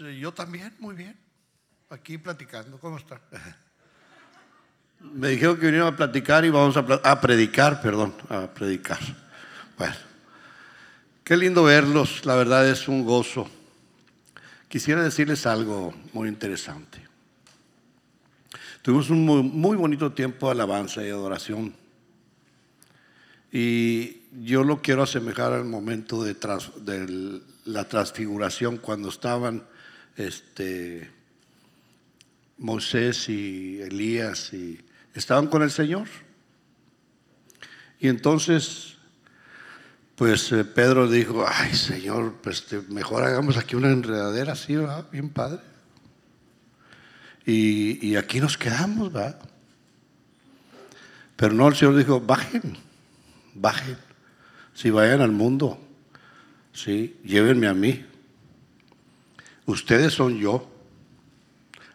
eh, yo también, muy bien. Aquí platicando, ¿cómo está? Me dijeron que vinieron a platicar y vamos a, a predicar, perdón, a predicar. Bueno, qué lindo verlos, la verdad es un gozo. Quisiera decirles algo muy interesante. Tuvimos un muy, bonito tiempo de alabanza y adoración. Y yo lo quiero asemejar al momento de, de la transfiguración, cuando estaban este, Moisés y Elías y estaban con el Señor. Y entonces, pues eh, Pedro dijo, ay Señor, pues mejor hagamos aquí una enredadera así, ¿verdad? Bien padre. Y, y aquí nos quedamos, ¿va? Pero no, el Señor dijo, bajen, bajen. Si vayan al mundo, sí, llévenme a mí. Ustedes son yo.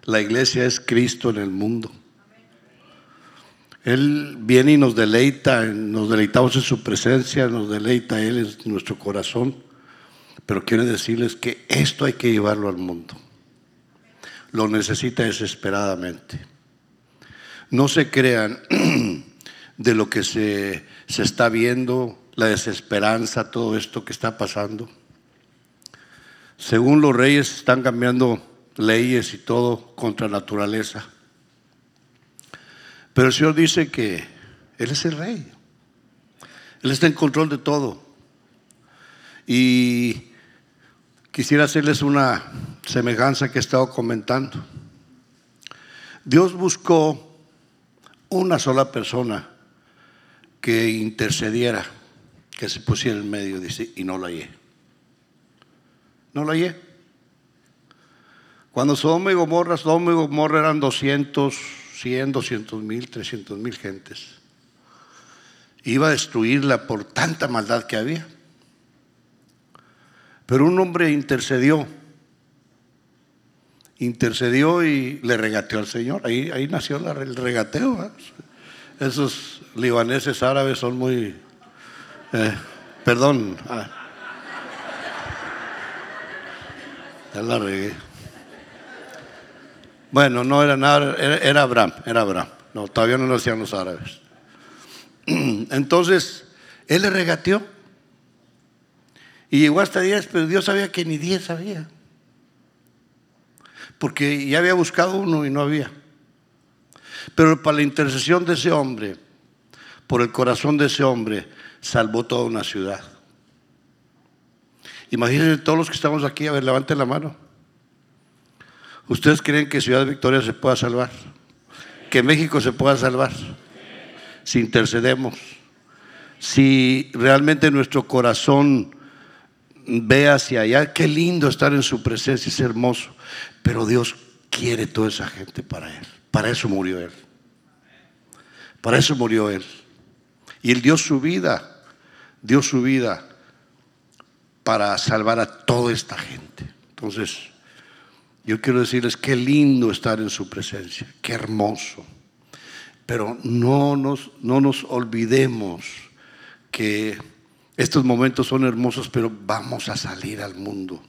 La iglesia es Cristo en el mundo. Él viene y nos deleita, nos deleitamos en su presencia, nos deleita Él en nuestro corazón. Pero quiere decirles que esto hay que llevarlo al mundo. Lo necesita desesperadamente. No se crean de lo que se, se está viendo, la desesperanza, todo esto que está pasando. Según los reyes están cambiando leyes y todo contra naturaleza. Pero el Señor dice que Él es el rey. Él está en control de todo. Y quisiera hacerles una semejanza que he estado comentando. Dios buscó una sola persona que intercediera, que se pusiera en medio, dice, y no la hallé. No la hallé. Cuando Sodoma y Gomorra, Sodoma y Gomorra eran 200, 100, 200 mil, 300 mil gentes. Iba a destruirla por tanta maldad que había. Pero un hombre intercedió. Intercedió y le regateó al Señor. Ahí, ahí nació el regateo. Esos libaneses árabes son muy... Eh, perdón. Ah. La regué. Bueno, no era nada, era, Abraham, era Abraham. No, todavía no lo hacían los árabes. Entonces, él le regateó. Y llegó hasta 10, pero Dios sabía que ni 10 había. Porque ya había buscado uno y no había. Pero para la intercesión de ese hombre, por el corazón de ese hombre, salvó toda una ciudad. Imagínense todos los que estamos aquí, a ver, levanten la mano. ¿Ustedes creen que Ciudad Victoria se pueda salvar? ¿Que México se pueda salvar? Si intercedemos, si realmente nuestro corazón ve hacia allá, qué lindo estar en su presencia, es hermoso. Pero Dios quiere toda esa gente para Él. Para eso murió Él. Para eso murió Él. Y Él dio su vida, dio su vida para salvar a toda esta gente. Entonces, yo quiero decirles qué lindo estar en su presencia, qué hermoso. Pero no nos, no nos olvidemos que estos momentos son hermosos, pero vamos a salir al mundo.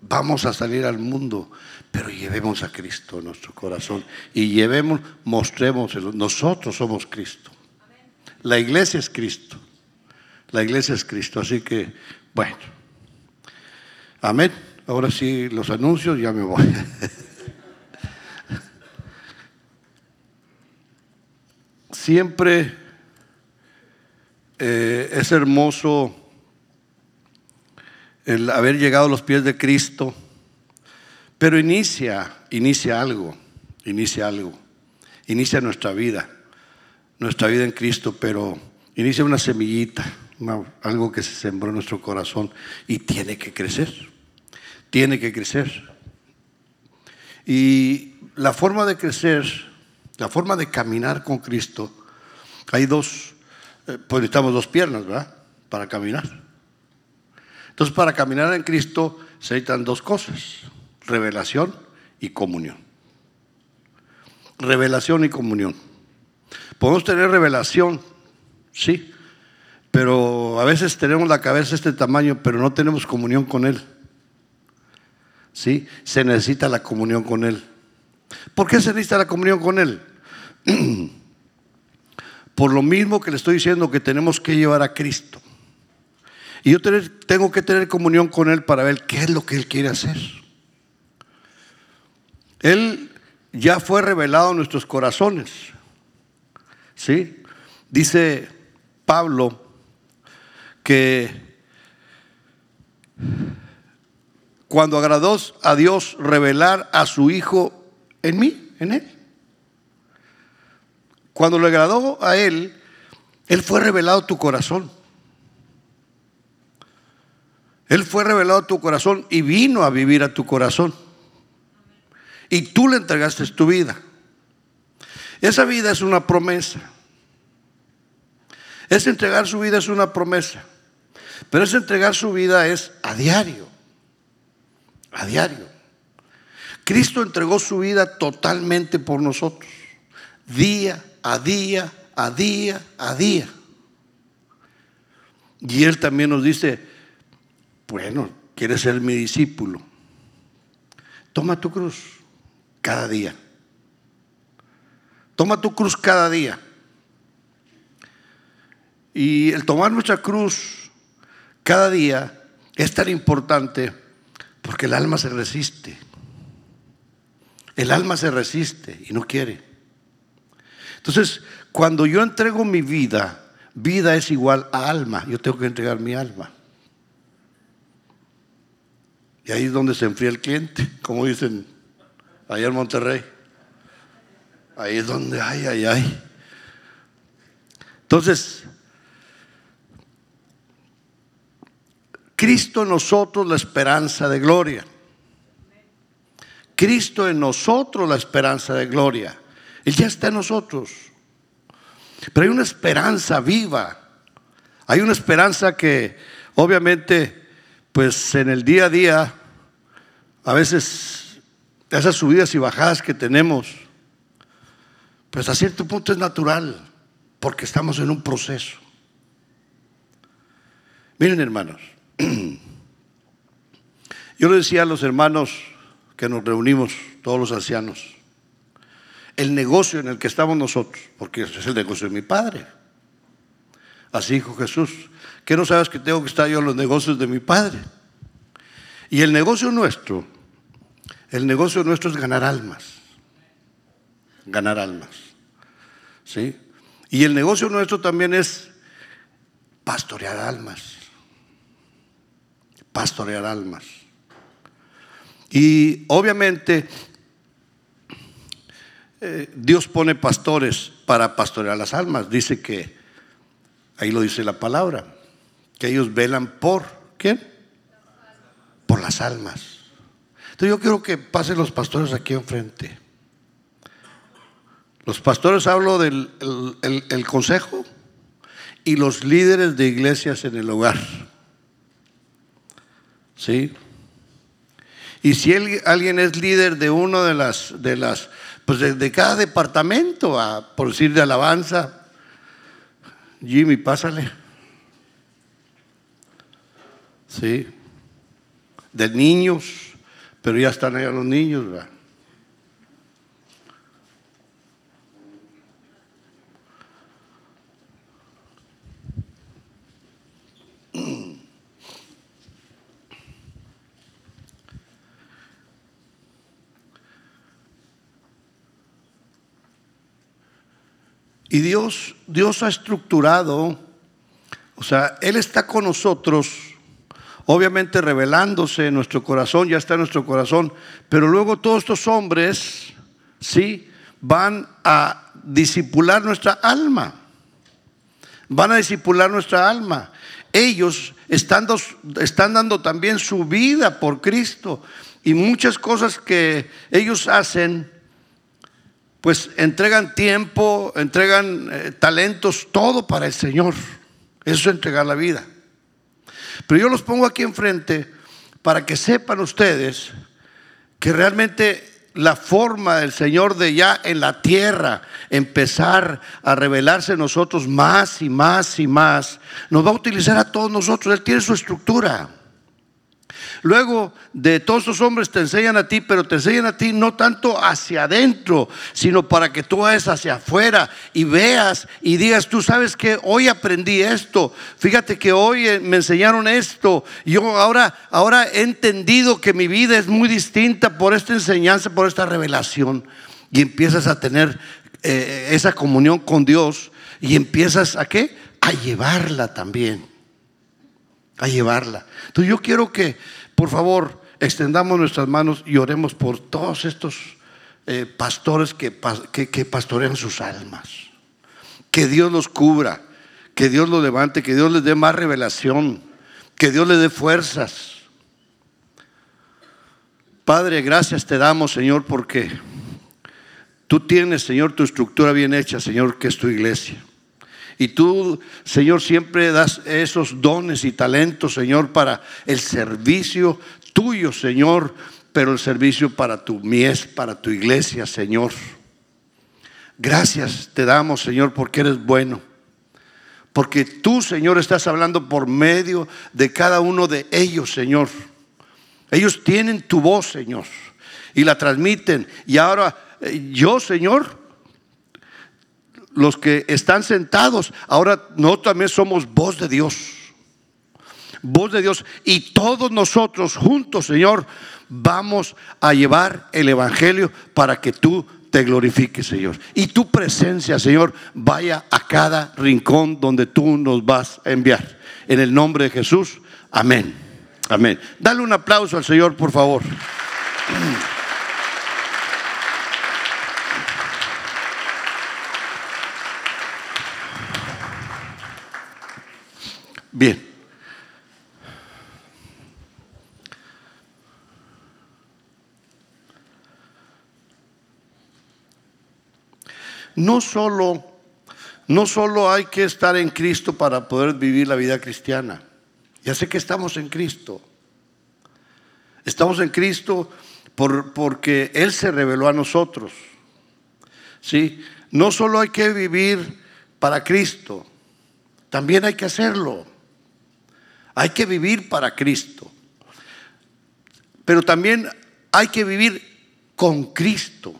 Vamos a salir al mundo, pero llevemos a Cristo en nuestro corazón y llevemos, mostremos, nosotros somos Cristo. La iglesia es Cristo. La iglesia es Cristo. Así que, bueno. Amén. Ahora sí, los anuncios, ya me voy. Siempre eh, es hermoso el haber llegado a los pies de Cristo, pero inicia, inicia algo, inicia algo, inicia nuestra vida, nuestra vida en Cristo, pero inicia una semillita, algo que se sembró en nuestro corazón y tiene que crecer tiene que crecer. Y la forma de crecer, la forma de caminar con Cristo, hay dos, eh, pues necesitamos dos piernas, ¿verdad? Para caminar. Entonces, para caminar en Cristo se necesitan dos cosas, revelación y comunión. Revelación y comunión. Podemos tener revelación, sí, pero a veces tenemos la cabeza este tamaño, pero no tenemos comunión con Él. ¿sí? Se necesita la comunión con Él. ¿Por qué se necesita la comunión con Él? Por lo mismo que le estoy diciendo que tenemos que llevar a Cristo. Y yo tengo que tener comunión con Él para ver qué es lo que Él quiere hacer. Él ya fue revelado en nuestros corazones. ¿Sí? Dice Pablo que cuando agradó a Dios revelar a su Hijo en mí, en Él. Cuando le agradó a Él, Él fue revelado tu corazón. Él fue revelado a tu corazón y vino a vivir a tu corazón. Y tú le entregaste tu vida. Esa vida es una promesa. Es entregar su vida es una promesa. Pero ese entregar su vida es a diario. A diario. Cristo entregó su vida totalmente por nosotros. Día a día, a día, a día. Y Él también nos dice, bueno, ¿quieres ser mi discípulo? Toma tu cruz cada día. Toma tu cruz cada día. Y el tomar nuestra cruz cada día es tan importante porque el alma se resiste. El alma se resiste y no quiere. Entonces, cuando yo entrego mi vida, vida es igual a alma. Yo tengo que entregar mi alma. Y ahí es donde se enfría el cliente, como dicen allá en Monterrey. Ahí es donde, ay, ay, ay. Entonces, Cristo en nosotros la esperanza de gloria. Cristo en nosotros la esperanza de gloria. Él ya está en nosotros. Pero hay una esperanza viva. Hay una esperanza que obviamente pues en el día a día a veces esas subidas y bajadas que tenemos pues a cierto punto es natural porque estamos en un proceso. Miren hermanos, yo le decía a los hermanos que nos reunimos, todos los ancianos, el negocio en el que estamos nosotros, porque es el negocio de mi padre. Así dijo Jesús, que no sabes que tengo que estar yo en los negocios de mi padre. Y el negocio nuestro, el negocio nuestro es ganar almas. Ganar almas. ¿Sí? Y el negocio nuestro también es pastorear almas pastorear almas. Y obviamente eh, Dios pone pastores para pastorear las almas. Dice que, ahí lo dice la palabra, que ellos velan por, ¿quién? Por las almas. Entonces yo quiero que pasen los pastores aquí enfrente. Los pastores hablo del el consejo y los líderes de iglesias en el hogar. ¿Sí? Y si alguien es líder de uno de las, de las, pues de, cada departamento, a, por decir de alabanza, Jimmy, pásale. Sí. De niños, pero ya están allá los niños, ¿verdad? Y Dios, Dios ha estructurado, o sea, Él está con nosotros, obviamente revelándose en nuestro corazón, ya está en nuestro corazón, pero luego todos estos hombres, sí, van a disipular nuestra alma. Van a disipular nuestra alma. Ellos están, están dando también su vida por Cristo. Y muchas cosas que ellos hacen pues entregan tiempo, entregan eh, talentos, todo para el Señor. Eso es entregar la vida. Pero yo los pongo aquí enfrente para que sepan ustedes que realmente la forma del Señor de ya en la tierra empezar a revelarse nosotros más y más y más, nos va a utilizar a todos nosotros. Él tiene su estructura. Luego de todos esos hombres te enseñan a ti, pero te enseñan a ti no tanto hacia adentro, sino para que tú vayas hacia afuera y veas y digas, tú sabes que hoy aprendí esto, fíjate que hoy eh, me enseñaron esto, yo ahora, ahora he entendido que mi vida es muy distinta por esta enseñanza, por esta revelación. Y empiezas a tener eh, esa comunión con Dios y empiezas a qué? A llevarla también. A llevarla. Entonces yo quiero que por favor, extendamos nuestras manos y oremos por todos estos eh, pastores que, que, pastorean sus almas. Que Dios los cubra, que Dios los levante, que Dios les dé más revelación, que Dios les dé fuerzas. Padre, gracias te damos, Señor, porque tú tienes, Señor, tu estructura bien hecha, Señor, que es tu iglesia. Y tú, Señor, siempre das esos dones y talentos, Señor, para el servicio tuyo, Señor, pero el servicio para tu mies, para tu iglesia, Señor. Gracias te damos, Señor, porque eres bueno. Porque tú, Señor, estás hablando por medio de cada uno de ellos, Señor. Ellos tienen tu voz, Señor, y la transmiten. Y ahora eh, yo, Señor, los que están sentados, ahora nosotros también somos voz de Dios. Voz de Dios. Y todos nosotros juntos, Señor, vamos a llevar el Evangelio para que tú te glorifiques, Señor. Y tu presencia, Señor, vaya a cada rincón donde tú nos vas a enviar. En el nombre de Jesús, amén. Amén. Dale un aplauso al Señor, por favor. Bien. No solo, no solo hay que estar en Cristo para poder vivir la vida cristiana. Ya sé que estamos en Cristo. Estamos en Cristo por, porque Él se reveló a nosotros. ¿Sí? No solo hay que vivir para Cristo, también hay que hacerlo. Hay que vivir para Cristo. Pero también hay que vivir con Cristo.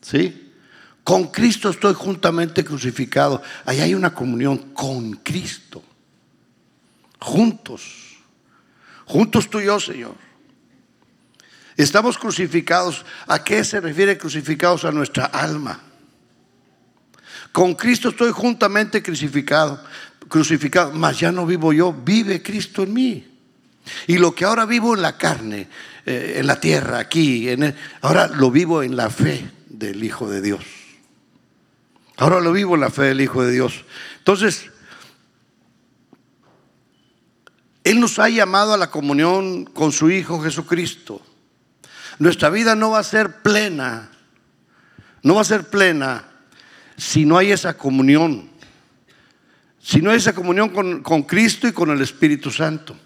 ¿Sí? Con Cristo estoy juntamente crucificado. Ahí hay una comunión con Cristo. Juntos. Juntos tú y yo, Señor. Estamos crucificados. ¿A qué se refiere crucificados? A nuestra alma. Con Cristo estoy juntamente crucificado crucificado, mas ya no vivo yo, vive Cristo en mí. Y lo que ahora vivo en la carne, eh, en la tierra, aquí, en ahora lo vivo en la fe del Hijo de Dios. Ahora lo vivo en la fe del Hijo de Dios. Entonces, Él nos ha llamado a la comunión con su Hijo Jesucristo. Nuestra vida no va a ser plena, no va a ser plena si no hay esa comunión sino esa comunión con, Cristo y con el Espíritu Santo.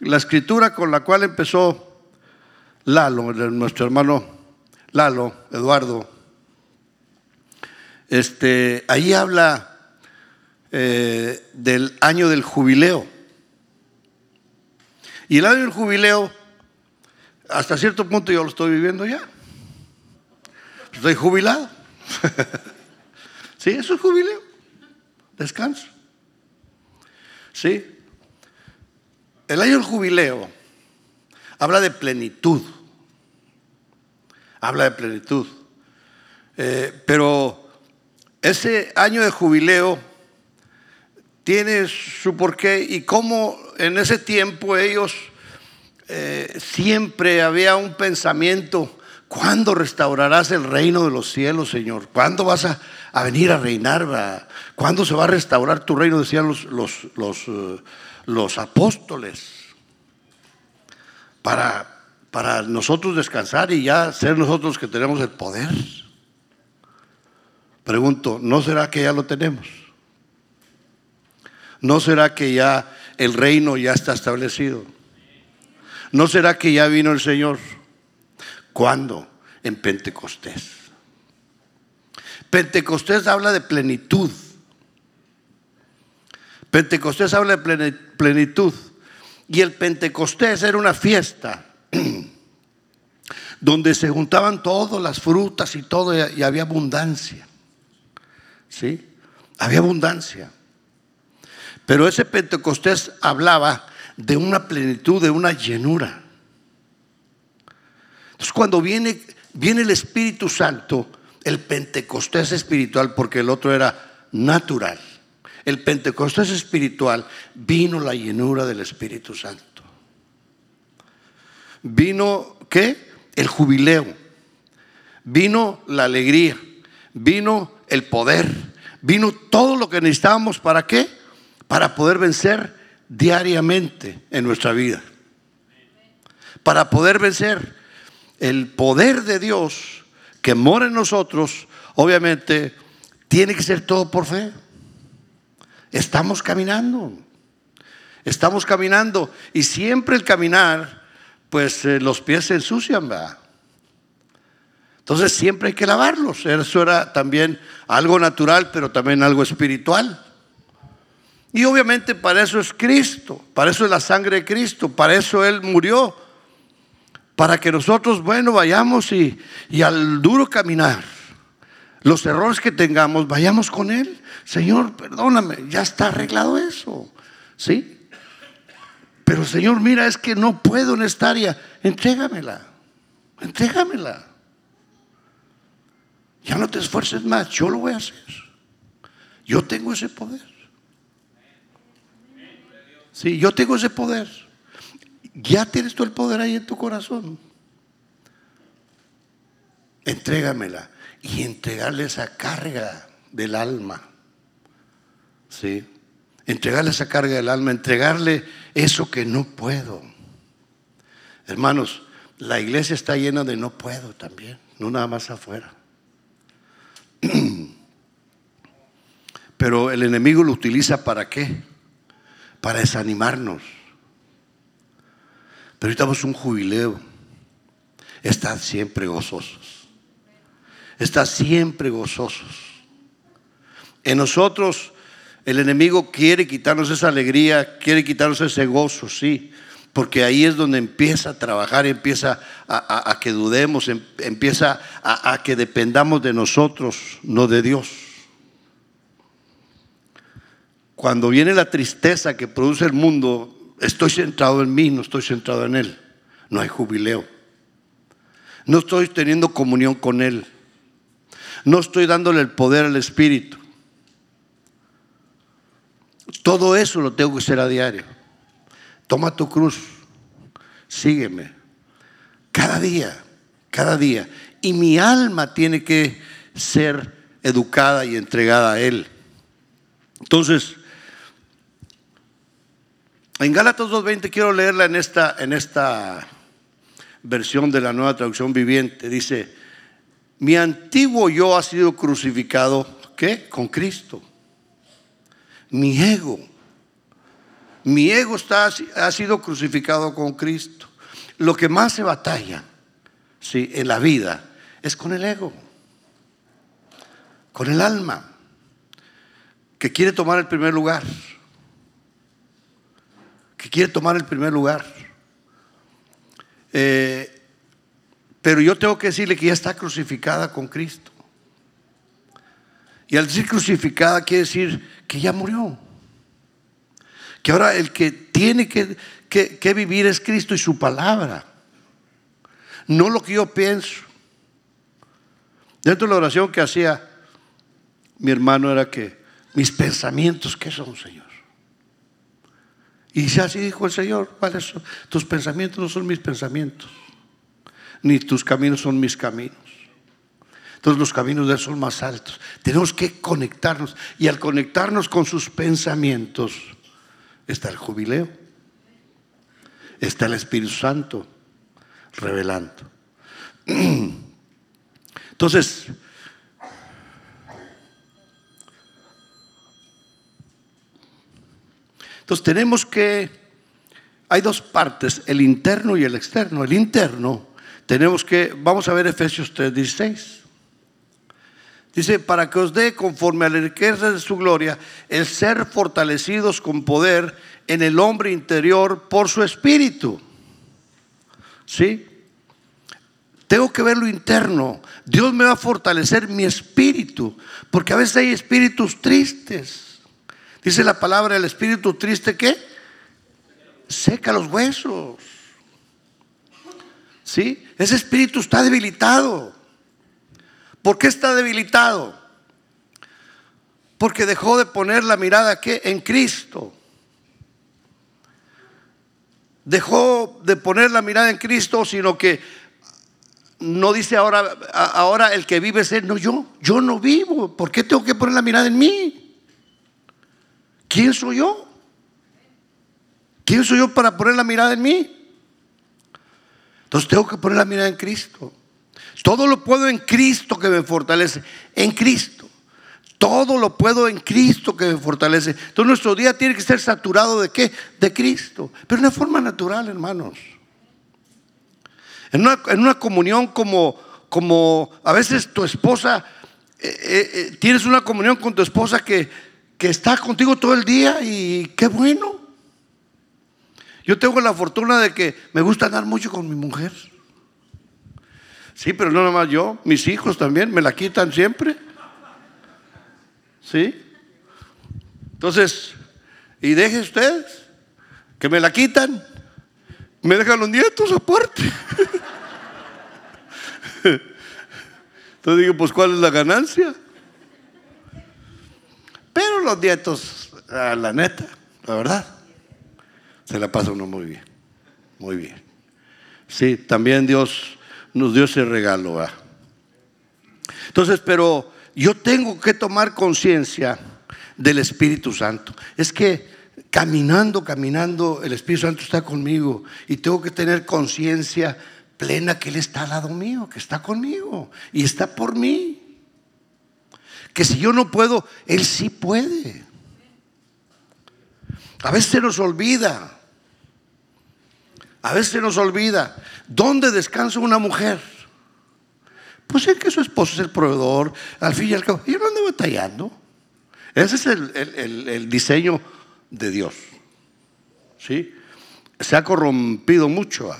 La escritura con la cual empezó Lalo, nuestro hermano Lalo, Eduardo, este, ahí habla eh, del año del jubileo. Y el año del jubileo, hasta cierto punto yo lo estoy viviendo ya. Estoy jubilado. sí, eso es jubileo. Descanso. ¿Sí? El año del jubileo habla de plenitud. Habla de plenitud. Eh, pero ese año de jubileo tiene su porqué y cómo en ese tiempo ellos eh, siempre había un pensamiento, ¿cuándo restaurarás el reino de los cielos, Señor? ¿Cuándo vas a, a venir a reinar? ¿Cuándo se va a restaurar tu reino? Decían los, los, los, eh, los apóstoles. Para, para nosotros descansar y ya ser nosotros que tenemos el poder. Pregunto, ¿no será que ya lo tenemos? ¿No será que ya el reino ya está establecido? ¿No será que ya vino el Señor? ¿Cuándo? En Pentecostés. Pentecostés habla de plenitud. Pentecostés habla de plenitud. Y el Pentecostés era una fiesta donde se juntaban todas las frutas y todo y había abundancia. ¿Sí? Había abundancia. Pero ese Pentecostés hablaba de una plenitud, de una llenura. Entonces cuando viene, viene el Espíritu Santo, el Pentecostés espiritual, porque el otro era natural. El Pentecostés espiritual vino la llenura del Espíritu Santo. Vino, ¿qué? El jubileo. Vino la alegría. Vino el poder. Vino todo lo que necesitábamos. ¿Para qué? Para poder vencer diariamente en nuestra vida. Para poder vencer el poder de Dios que mora en nosotros, obviamente, tiene que ser todo por fe. Estamos caminando. Estamos caminando. Y siempre el caminar, pues eh, los pies se ensucian, ¿verdad? Entonces siempre hay que lavarlos. Eso era también algo natural, pero también algo espiritual. Y obviamente para eso es Cristo, para eso es la sangre de Cristo, para eso Él murió, para que nosotros, bueno, vayamos y, y al duro caminar, los errores que tengamos, vayamos con Él. Señor, perdóname, ya está arreglado eso. ¿Sí? Pero Señor, mira, es que no puedo en esta área. Entrégamela. Entrégamela. Ya no te esfuerces más, yo lo voy a hacer. Yo tengo ese poder. Sí, yo tengo ese poder. Ya tienes tú el poder ahí en tu corazón. Entrégamela y entregarle esa carga del alma. ¿Sí? Entregarle esa carga del alma, entregarle eso que no puedo. Hermanos, la iglesia está llena de no puedo también, no nada más afuera. Pero el enemigo lo utiliza para qué? Para desanimarnos. Pero estamos un jubileo. Están siempre gozosos. Están siempre gozosos. En nosotros el enemigo quiere quitarnos esa alegría, quiere quitarnos ese gozo, sí. Porque ahí es donde empieza a trabajar, empieza a, que dudemos, em, empieza a, que dependamos de nosotros, no de Dios. Cuando viene la tristeza que produce el mundo, estoy centrado en mí, no estoy centrado en Él. No hay jubileo. No estoy teniendo comunión con Él. No estoy dándole el poder al Espíritu. Todo eso lo tengo que hacer a diario. Toma tu cruz, sígueme. Cada día, cada día. Y mi alma tiene que ser educada y entregada a Él. Entonces, en Gálatas 2.20 quiero leerla en esta, en esta versión de la nueva traducción viviente. Dice, mi antiguo yo ha sido crucificado, ¿qué? Con Cristo mi ego. Mi ego está, ha sido crucificado con Cristo. Lo que más se batalla ¿sí? en la vida es con el ego, con el alma, que quiere tomar el primer lugar, que quiere tomar el primer lugar. Eh, pero yo tengo que decirle que ya está crucificada con Cristo. Y al decir crucificada quiere decir que ya murió. Que ahora el que tiene que, que, vivir es Cristo y su palabra. No lo que yo pienso. Dentro de la oración que hacía mi hermano era que mis pensamientos, ¿qué son, Señor? Y así dijo el Señor. Tus pensamientos no son mis pensamientos, ni tus caminos son mis caminos. Entonces los caminos de Él son más altos. Tenemos que conectarnos. Y al conectarnos con sus pensamientos está el jubileo. Está el Espíritu Santo revelando. Entonces, entonces tenemos que, hay dos partes, el interno y el externo. El interno, tenemos que, vamos a ver Efesios 3:16. Dice, para que os dé conforme a la riqueza de su gloria el ser fortalecidos con poder en el hombre interior por su espíritu. ¿Sí? Tengo que ver lo interno. Dios me va a fortalecer mi espíritu, porque a veces hay espíritus tristes. Dice la palabra, el espíritu triste que seca los huesos. ¿Sí? Ese espíritu está debilitado. ¿Por qué está debilitado? Porque dejó de poner la mirada ¿qué? en Cristo. Dejó de poner la mirada en Cristo, sino que no dice ahora, ahora el que vive es él, no yo, yo no vivo. ¿Por qué tengo que poner la mirada en mí? ¿Quién soy yo? ¿Quién soy yo para poner la mirada en mí? Entonces tengo que poner la mirada en Cristo. Todo lo puedo en Cristo que me fortalece. En Cristo. Todo lo puedo en Cristo que me fortalece. Entonces nuestro día tiene que ser saturado de qué? De Cristo. Pero de una forma natural, hermanos. En una, comunión como, como a veces tu esposa, eh, eh, eh, tienes una comunión con tu esposa que, que está contigo todo el día y qué bueno. Yo tengo la fortuna de que me gusta andar mucho con mi mujer. Sí, pero no nada más yo, mis hijos también me la quitan siempre. ¿Sí? Entonces, y deje usted que me la quitan, me dejan los nietos aparte. Entonces digo, pues ¿cuál es la ganancia? Pero los nietos, la neta, la verdad, se la pasa uno muy bien, muy bien. Sí, también Dios nos dio ese regalo. Entonces, pero yo tengo que tomar conciencia del Espíritu Santo. Es que caminando, caminando, el Espíritu Santo está conmigo y tengo que tener conciencia plena que Él está al lado mío, que está conmigo y está por mí. Que si yo no puedo, Él sí puede. A veces se nos olvida. A veces se nos olvida. ¿Dónde descansa una mujer? Pues es que su esposo es el proveedor. Al fin y al cabo, yo no ando batallando. Ese es el, el diseño de Dios. ¿Sí? Se ha corrompido mucho.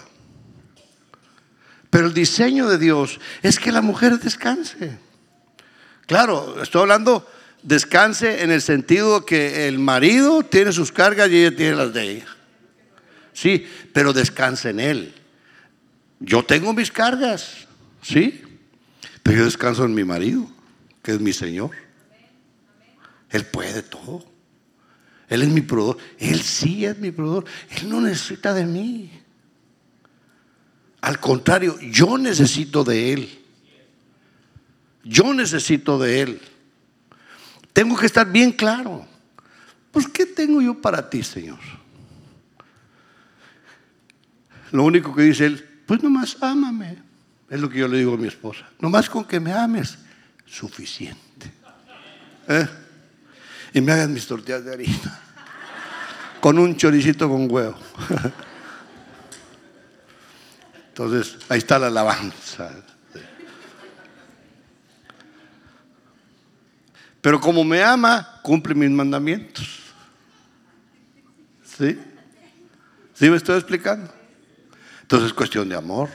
Pero el diseño de Dios es que la mujer descanse. Claro, estoy hablando descanse en el sentido que el marido tiene sus cargas y ella tiene las de ella. Sí, pero descanse en él. Yo tengo mis cargas, sí, pero yo descanso en mi marido, que es mi Señor. Él puede todo. Él es mi proveedor. Él sí es mi proveedor. Él no necesita de mí. Al contrario, yo necesito de Él. Yo necesito de Él. Tengo que estar bien claro. Pues, ¿qué tengo yo para ti, Señor? Lo único que dice Él, pues nomás ámame. Es lo que yo le digo a mi esposa. Nomás con que me ames, suficiente. ¿Eh? Y me hagan mis tortillas de harina. Con un choricito con huevo. Entonces, ahí está la alabanza. Pero como me ama, cumple mis mandamientos. ¿Sí? ¿Sí me estoy explicando? Entonces es cuestión de amor.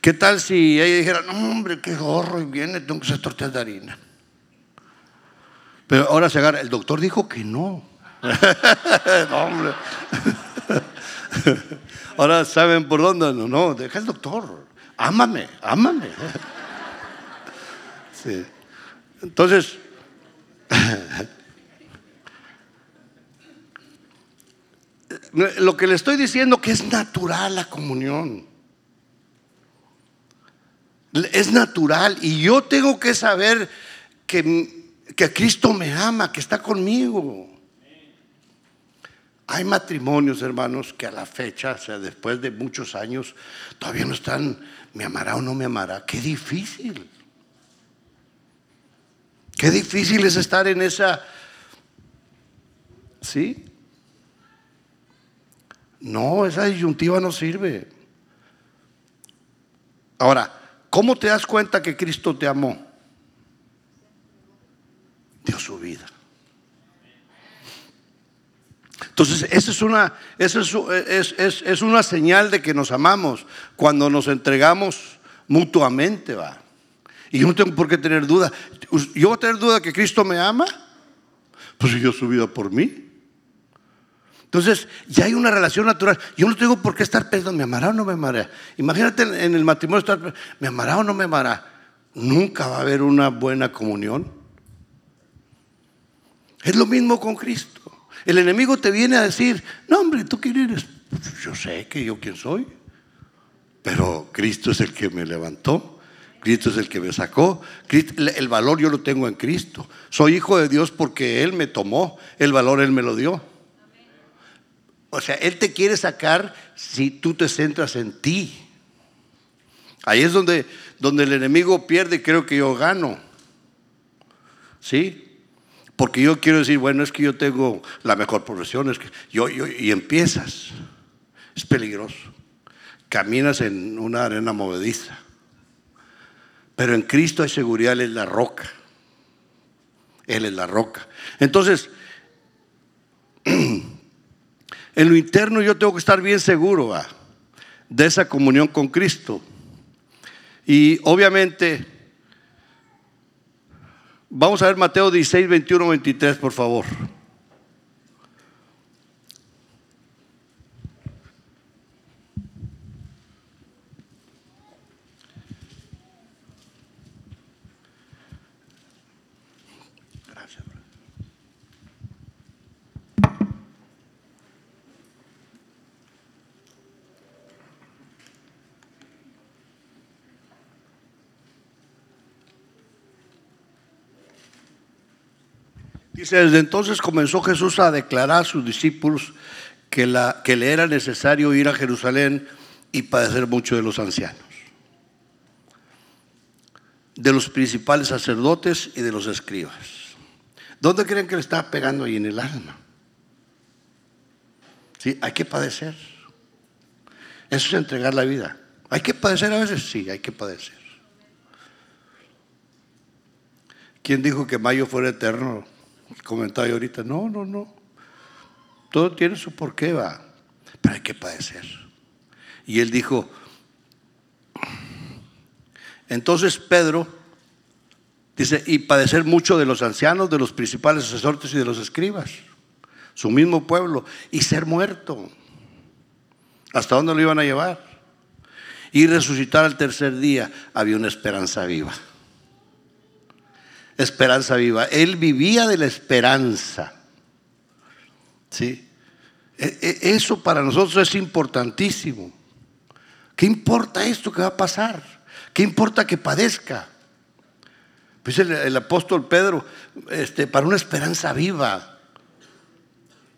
¿Qué tal si ella dijera, hombre, qué gorro y viene, tengo que hacer tortillas de harina? Pero ahora se agarra, el doctor dijo que no. no, hombre. Ahora saben por dónde. No, no, deja el doctor. Ámame, ámame. Sí. Entonces, lo que le estoy diciendo que es natural la comunión. Es natural y yo tengo que saber que, que Cristo me ama, que está conmigo. Hay matrimonios, hermanos, que a la fecha, o sea, después de muchos años, todavía no están, ¿me amará o no me amará? Qué difícil. Qué difícil es estar en esa... ¿Sí? No, esa disyuntiva no sirve. Ahora, ¿cómo te das cuenta que Cristo te amó? Dio su vida. Entonces, esa es una, esa es, es, es, una señal de que nos amamos cuando nos entregamos mutuamente, va. Y yo no tengo por qué tener duda. ¿Yo voy a tener duda que Cristo me ama? Pues yo su vida por mí. Entonces, ya hay una relación natural. Yo no tengo por qué estar pensando, ¿me amará o no me amará? Imagínate en el matrimonio estar, ¿me amará o no me amará? Nunca va a haber una buena comunión. Es lo mismo con Cristo. El enemigo te viene a decir, no hombre, ¿tú quién eres? Yo sé que yo quién soy, pero Cristo es el que me levantó, Cristo es el que me sacó, el valor yo lo tengo en Cristo. Soy hijo de Dios porque Él me tomó, el valor Él me lo dio. O sea, Él te quiere sacar si tú te centras en ti. Ahí es donde, donde el enemigo pierde creo que yo gano. ¿Sí? Porque yo quiero decir, bueno, es que yo tengo la mejor profesión, es que yo, y empiezas. Es peligroso. Caminas en una arena movediza. Pero en Cristo hay seguridad, Él es la roca. Él es la roca. Entonces, en lo interno yo tengo que estar bien seguro de esa comunión con Cristo. Y obviamente Vamos a ver Mateo 16, 21, 23, por favor. Dice, desde entonces comenzó Jesús a declarar a sus discípulos que, le era necesario ir a Jerusalén y padecer mucho de los ancianos, de los principales sacerdotes y de los escribas. ¿Dónde creen que le estaba pegando ahí en el alma? Sí, hay que padecer. Eso es entregar la vida. ¿Hay que padecer a veces? Sí, hay que padecer. ¿Quién dijo que mayo fuera eterno? Comentario ahorita, no, no, no. Todo tiene su porqué, va. Pero hay que padecer. Y él dijo, entonces Pedro dice, y padecer mucho de los ancianos, de los principales sacerdotes y de los escribas, su mismo pueblo, y ser muerto. ¿Hasta dónde lo iban a llevar? Y resucitar al tercer día, había una esperanza viva esperanza viva. Él vivía de la esperanza. ¿Sí? E, e, eso para nosotros es importantísimo. ¿Qué importa esto que va a pasar? ¿Qué importa que padezca? Pues el, apóstol Pedro, este, para una esperanza viva.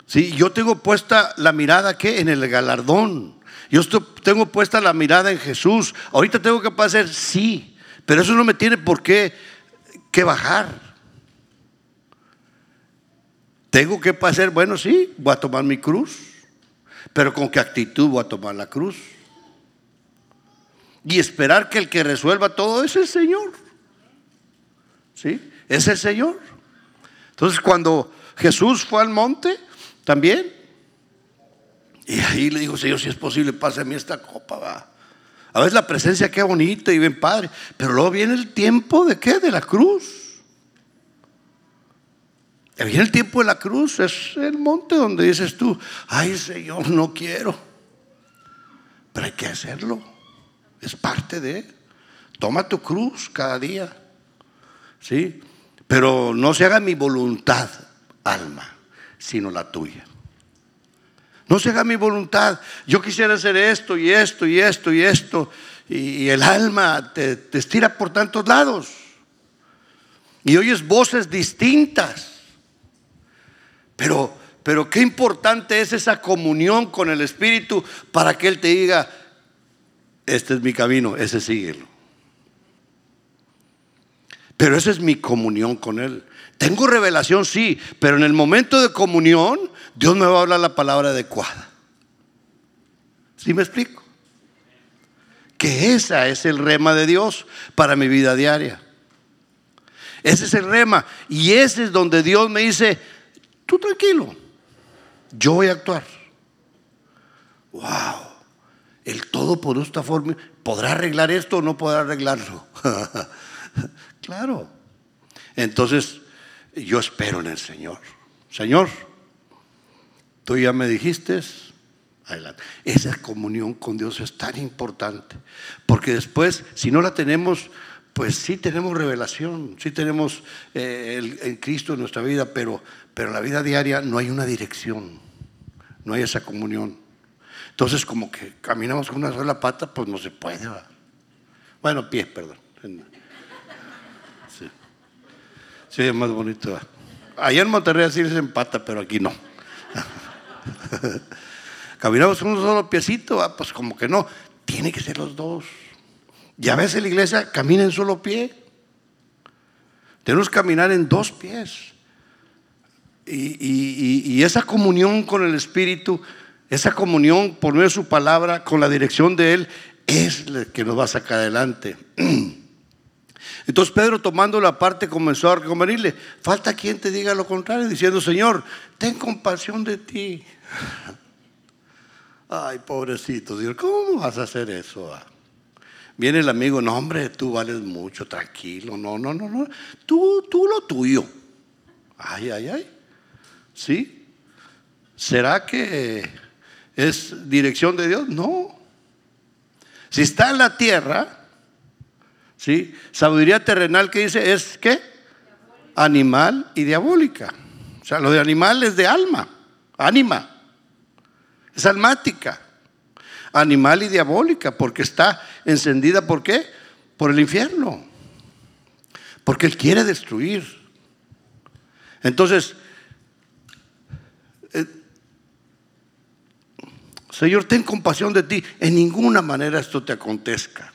Sí, yo tengo puesta la mirada ¿qué? en el galardón. Yo tengo puesta la mirada en Jesús. Ahorita tengo que padecer, sí, pero eso no me tiene por qué que bajar. Tengo que pasar, bueno, sí, voy a tomar mi cruz, pero con qué actitud voy a tomar la cruz. Y esperar que el que resuelva todo es el Señor. ¿Sí? Es el Señor. Entonces cuando Jesús fue al monte, también, y ahí le dijo, Señor, si es posible, pásame esta copa, va. A veces la presencia queda bonita y bien padre, pero luego viene el tiempo de qué? De la cruz. Viene el tiempo de la cruz, es el monte donde dices tú, ay Señor, no quiero. Pero hay que hacerlo. Es parte de. Toma tu cruz cada día. ¿Sí? Pero no se haga mi voluntad, alma, sino la tuya. No se haga mi voluntad. Yo quisiera hacer esto y esto y esto y esto. Y, el alma te, te estira por tantos lados. Y oyes voces distintas. Pero, pero qué importante es esa comunión con el Espíritu para que Él te diga, este es mi camino, ese síguelo. Pero esa es mi comunión con Él. Tengo revelación, sí, pero en el momento de comunión, Dios me va a hablar la palabra adecuada. ¿Sí me explico? Que esa es el rema de Dios para mi vida diaria. Ese es el rema. Y ese es donde Dios me dice, tú tranquilo, Yo voy a actuar. ¡Wow! El todo por esta forma. ¿Podrá arreglar esto o no podrá arreglarlo? claro. Entonces, yo espero en el Señor. Señor, tú ya me dijiste, adelante. Esa comunión con Dios es tan importante, porque después, si no la tenemos, pues sí tenemos revelación, sí tenemos eh, el, Cristo en nuestra vida, pero, pero en la vida diaria no hay una dirección, no hay esa comunión. Entonces, como que caminamos con una sola pata, pues no se puede. Bueno, pie, perdón. Sí, sí es más bonito. Allá en Monterrey sí se empata, pero aquí no. Caminamos con un solo piecito, pues como que no. Tiene que ser los dos. Y a veces la iglesia camina en solo pie. Tenemos que caminar en dos pies. Y, esa comunión con el Espíritu, esa comunión por medio de su palabra, con la dirección de Él, es la que nos va a sacar adelante. Entonces Pedro tomando la parte comenzó a reconvenirle. Falta quien te diga lo contrario, diciendo, Señor, ten compasión de ti. Ay, pobrecito, Dios, ¿cómo vas a hacer eso? Ah? Viene el amigo, no hombre, tú vales mucho, tranquilo, no, no, no, no, tú, tú lo tuyo. Ay, ay, ay. ¿Sí? ¿Será que es dirección de Dios? No. Si está en la tierra, ¿sí? Sabiduría terrenal que dice es ¿qué? Animal y diabólica. O sea, lo de animal es de alma, ánima. Es almática. Animal y diabólica, porque está encendida, ¿por qué? Por el infierno. Porque Él quiere destruir. Entonces, eh, Señor, ten compasión de ti. En ninguna manera esto te acontezca.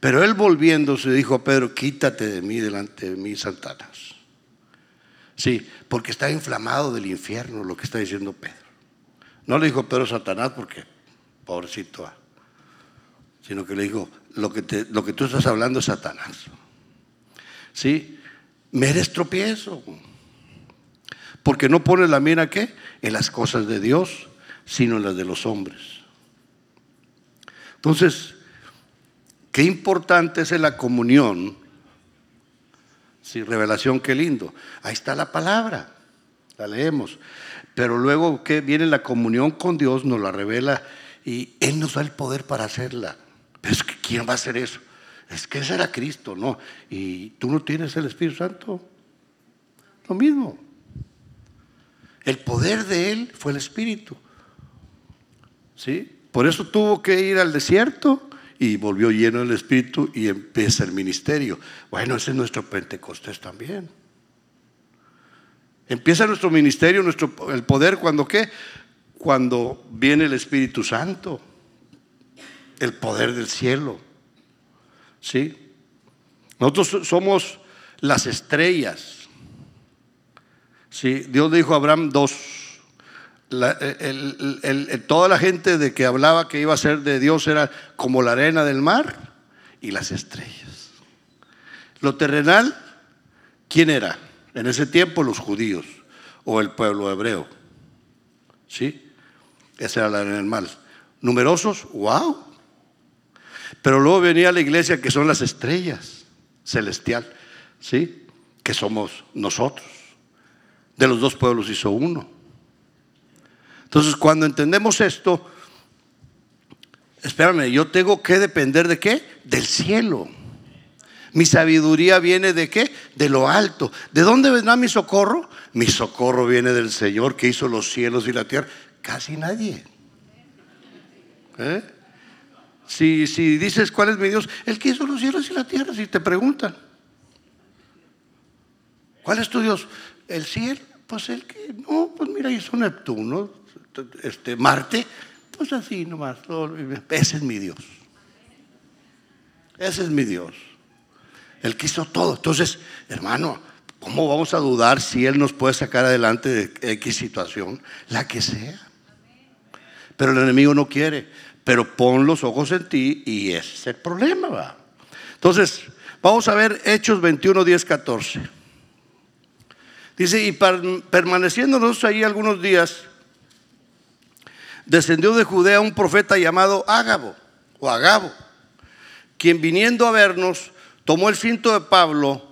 Pero él volviéndose dijo a Pedro, quítate de mí delante de mí, Satanás. Sí, porque está inflamado del infierno lo que está diciendo Pedro. No le dijo Pedro Satanás porque, pobrecito, ah, sino que le dijo, lo que, lo que tú estás hablando es Satanás. ¿Sí? Me eres tropiezo. Porque no pones la mira ¿qué? En las cosas de Dios, sino en las de los hombres. Entonces, qué importante es la comunión. Sí, revelación, qué lindo. Ahí está la palabra, la leemos. Pero luego que viene la comunión con Dios, nos la revela y Él nos da el poder para hacerla. Pero es que ¿quién va a hacer eso? Es que ese era Cristo, ¿no? Y tú no tienes el Espíritu Santo. Lo mismo. El poder de Él fue el Espíritu. ¿Sí? Por eso tuvo que ir al desierto y volvió lleno del Espíritu y empieza el ministerio. Bueno, ese es nuestro Pentecostés también. Empieza nuestro ministerio, nuestro, el poder cuando qué? Cuando viene el Espíritu Santo, el poder del cielo. ¿Sí? Nosotros somos las estrellas. ¿Sí? Dios dijo a Abraham dos. toda la gente de que hablaba que iba a ser de Dios era como la arena del mar y las estrellas. Lo terrenal, ¿quién era? En ese tiempo los judíos o el pueblo hebreo. ¿Sí? Ese era el mal. Numerosos, wow. Pero luego venía la iglesia que son las estrellas celestial, ¿sí? Que somos nosotros. De los dos pueblos hizo uno. Entonces, cuando entendemos esto, espérame, yo tengo que depender de qué? Del cielo. Mi sabiduría viene de qué? De lo alto. ¿De dónde vendrá mi socorro? Mi socorro viene del Señor que hizo los cielos y la tierra. Casi nadie. ¿Eh? Si, si dices cuál es mi Dios, el que hizo los cielos y la tierra, si te preguntan. ¿Cuál es tu Dios? El cielo, pues el que, no, pues mira, hizo Neptuno, este, Marte, pues así nomás. Ese es mi Dios. Ese es mi Dios. Él quiso todo. Entonces, hermano, ¿cómo vamos a dudar si Él nos puede sacar adelante de X situación? La que sea. Pero el enemigo no quiere. Pero pon los ojos en ti y ese es el problema. ¿va? Entonces, vamos a ver Hechos 21, 10, 14. Dice, y permaneciendo nosotros ahí algunos días, descendió de Judea un profeta llamado Ágabo o Agabo, quien viniendo a vernos, tomó el cinto de Pablo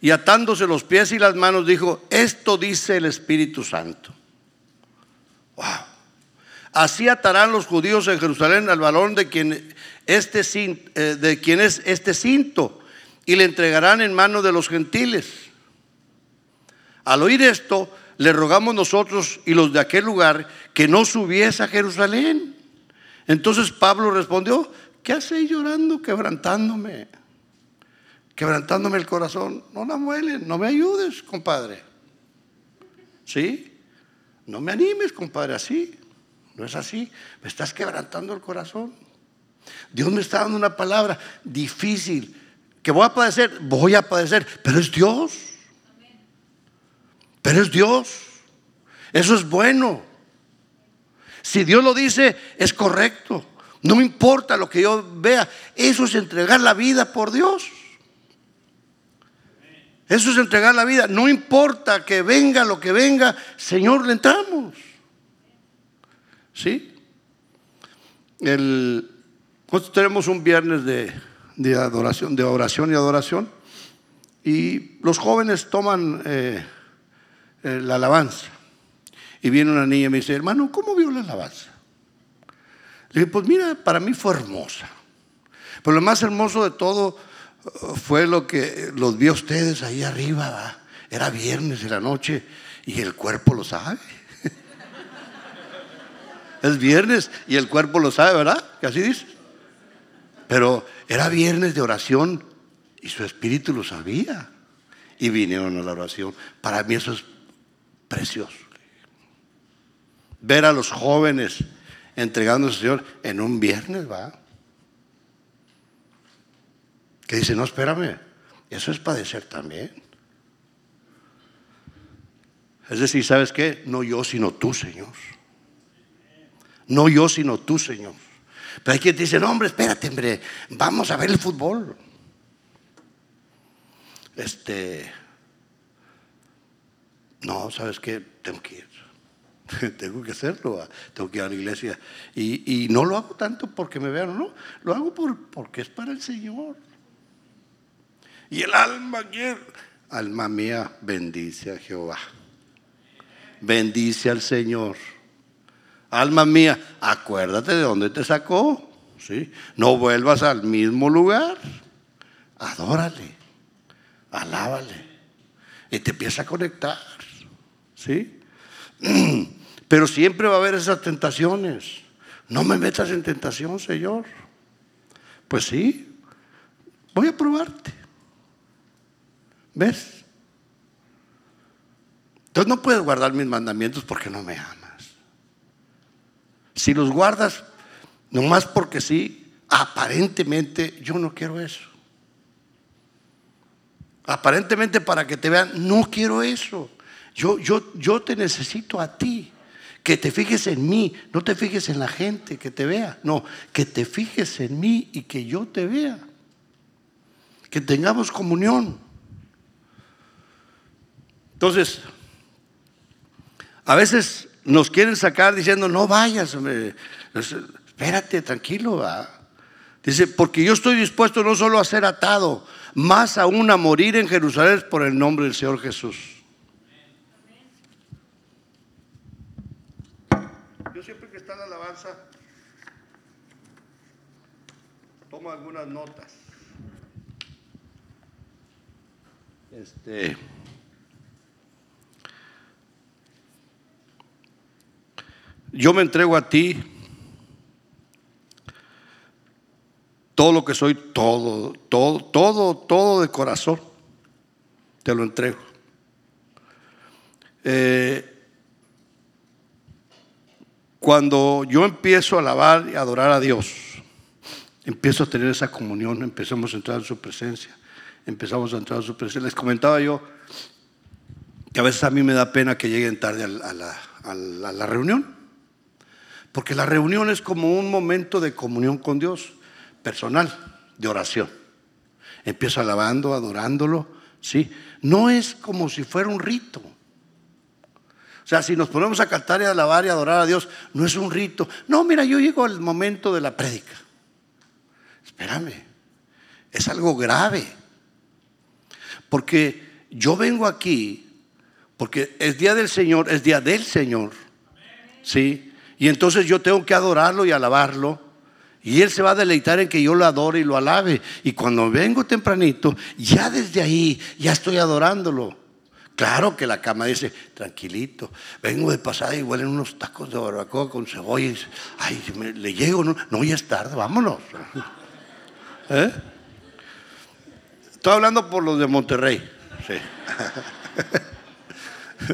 y atándose los pies y las manos dijo, esto dice el Espíritu Santo. Wow. Así atarán los judíos en Jerusalén al balón de quien, este, eh, de quien es este cinto y le entregarán en manos de los gentiles. Al oír esto, le rogamos nosotros y los de aquel lugar que no subiese a Jerusalén. Entonces Pablo respondió, ¿qué hace llorando, quebrantándome? Quebrantándome el corazón. No la muelen, no me ayudes, compadre. ¿Sí? No me animes, compadre, así. No es así. Me estás quebrantando el corazón. Dios me está dando una palabra difícil. Que voy a padecer, voy a padecer, pero es Dios. Pero es Dios. Eso es bueno. Si Dios lo dice, es correcto. No me importa lo que yo vea. Eso es entregar la vida por Dios. Eso es entregar la vida. No importa que venga lo que venga, Señor, le entramos. ¿Sí? El, nosotros tenemos un viernes de, de, adoración, de oración y adoración, y los jóvenes toman eh, eh, la alabanza. Y viene una niña y me dice, hermano, ¿cómo vio la alabanza? Le dije, pues mira, para mí fue hermosa. Pero lo más hermoso de todo fue lo que los vi a ustedes ahí arriba. Era viernes de la noche y el cuerpo lo sabe. es viernes y el cuerpo lo sabe, ¿verdad? Que así dice. Pero era viernes de oración y su espíritu lo sabía. Y vinieron a la oración. Para mí eso es precioso. Ver a los jóvenes entregando al Señor en un viernes, va. Que dice, no, espérame, eso es padecer también. Es decir, ¿sabes qué? No yo, sino tú, Señor. No yo, sino tú, Señor. Pero hay quien te dice, no, hombre, espérate, hombre, vamos a ver el fútbol. Este, no, ¿sabes qué? Tengo que ir. tengo que hacerlo, tengo que ir a la iglesia. Y, no lo hago tanto porque me vean, no, lo hago por, porque es para el Señor. Y el alma quiere, alma mía, bendice a Jehová. Bendice al Señor. Alma mía, acuérdate de dónde te sacó. ¿sí? No vuelvas al mismo lugar. Adórale, alábale. Y te empieza a conectar. ¿Sí? Pero siempre va a haber esas tentaciones. No me metas en tentación, Señor. Pues sí, voy a probarte. ¿Ves? Entonces no puedes guardar mis mandamientos porque no me amas. Si los guardas nomás porque sí, aparentemente yo no quiero eso. Aparentemente para que te vean, no quiero eso. Yo, yo, yo te necesito a ti. Que te fijes en mí, no te fijes en la gente que te vea. No, que te fijes en mí y que yo te vea. Que tengamos comunión. Entonces, a veces nos quieren sacar diciendo, no vayas, espérate, tranquilo. Dice, porque yo estoy dispuesto no solo a ser atado, más aún a morir en Jerusalén por el nombre del Señor Jesús. tomo algunas notas. Este. Yo me entrego a ti todo lo que soy, todo, todo, todo, todo de corazón, te lo entrego. Eh, cuando yo empiezo a alabar y adorar a Dios, empiezo a tener esa comunión, empezamos a entrar en su presencia, empezamos a entrar en su presencia. Les comentaba yo que a veces a mí me da pena que lleguen tarde a la, reunión, porque la reunión es como un momento de comunión con Dios, personal, de oración. Empiezo alabando, adorándolo, ¿sí? No es como si fuera un rito, O sea, si nos ponemos a cantar y a alabar y adorar a Dios, no es un rito. No, mira, yo llego al momento de la prédica. Espérame, es algo grave. Porque yo vengo aquí, porque es día del Señor, es día del Señor. ¿Sí? Y entonces yo tengo que adorarlo y alabarlo. Y Él se va a deleitar en que yo lo adore y lo alabe. Y cuando vengo tempranito, ya desde ahí, ya estoy adorándolo. Claro que la cama dice, tranquilito, vengo de pasada y huelen unos tacos de barbacoa con cebolla. Ay, le llego, no, no, ya es tarde, vámonos. ¿Eh? Estoy hablando por los de Monterrey. Sí.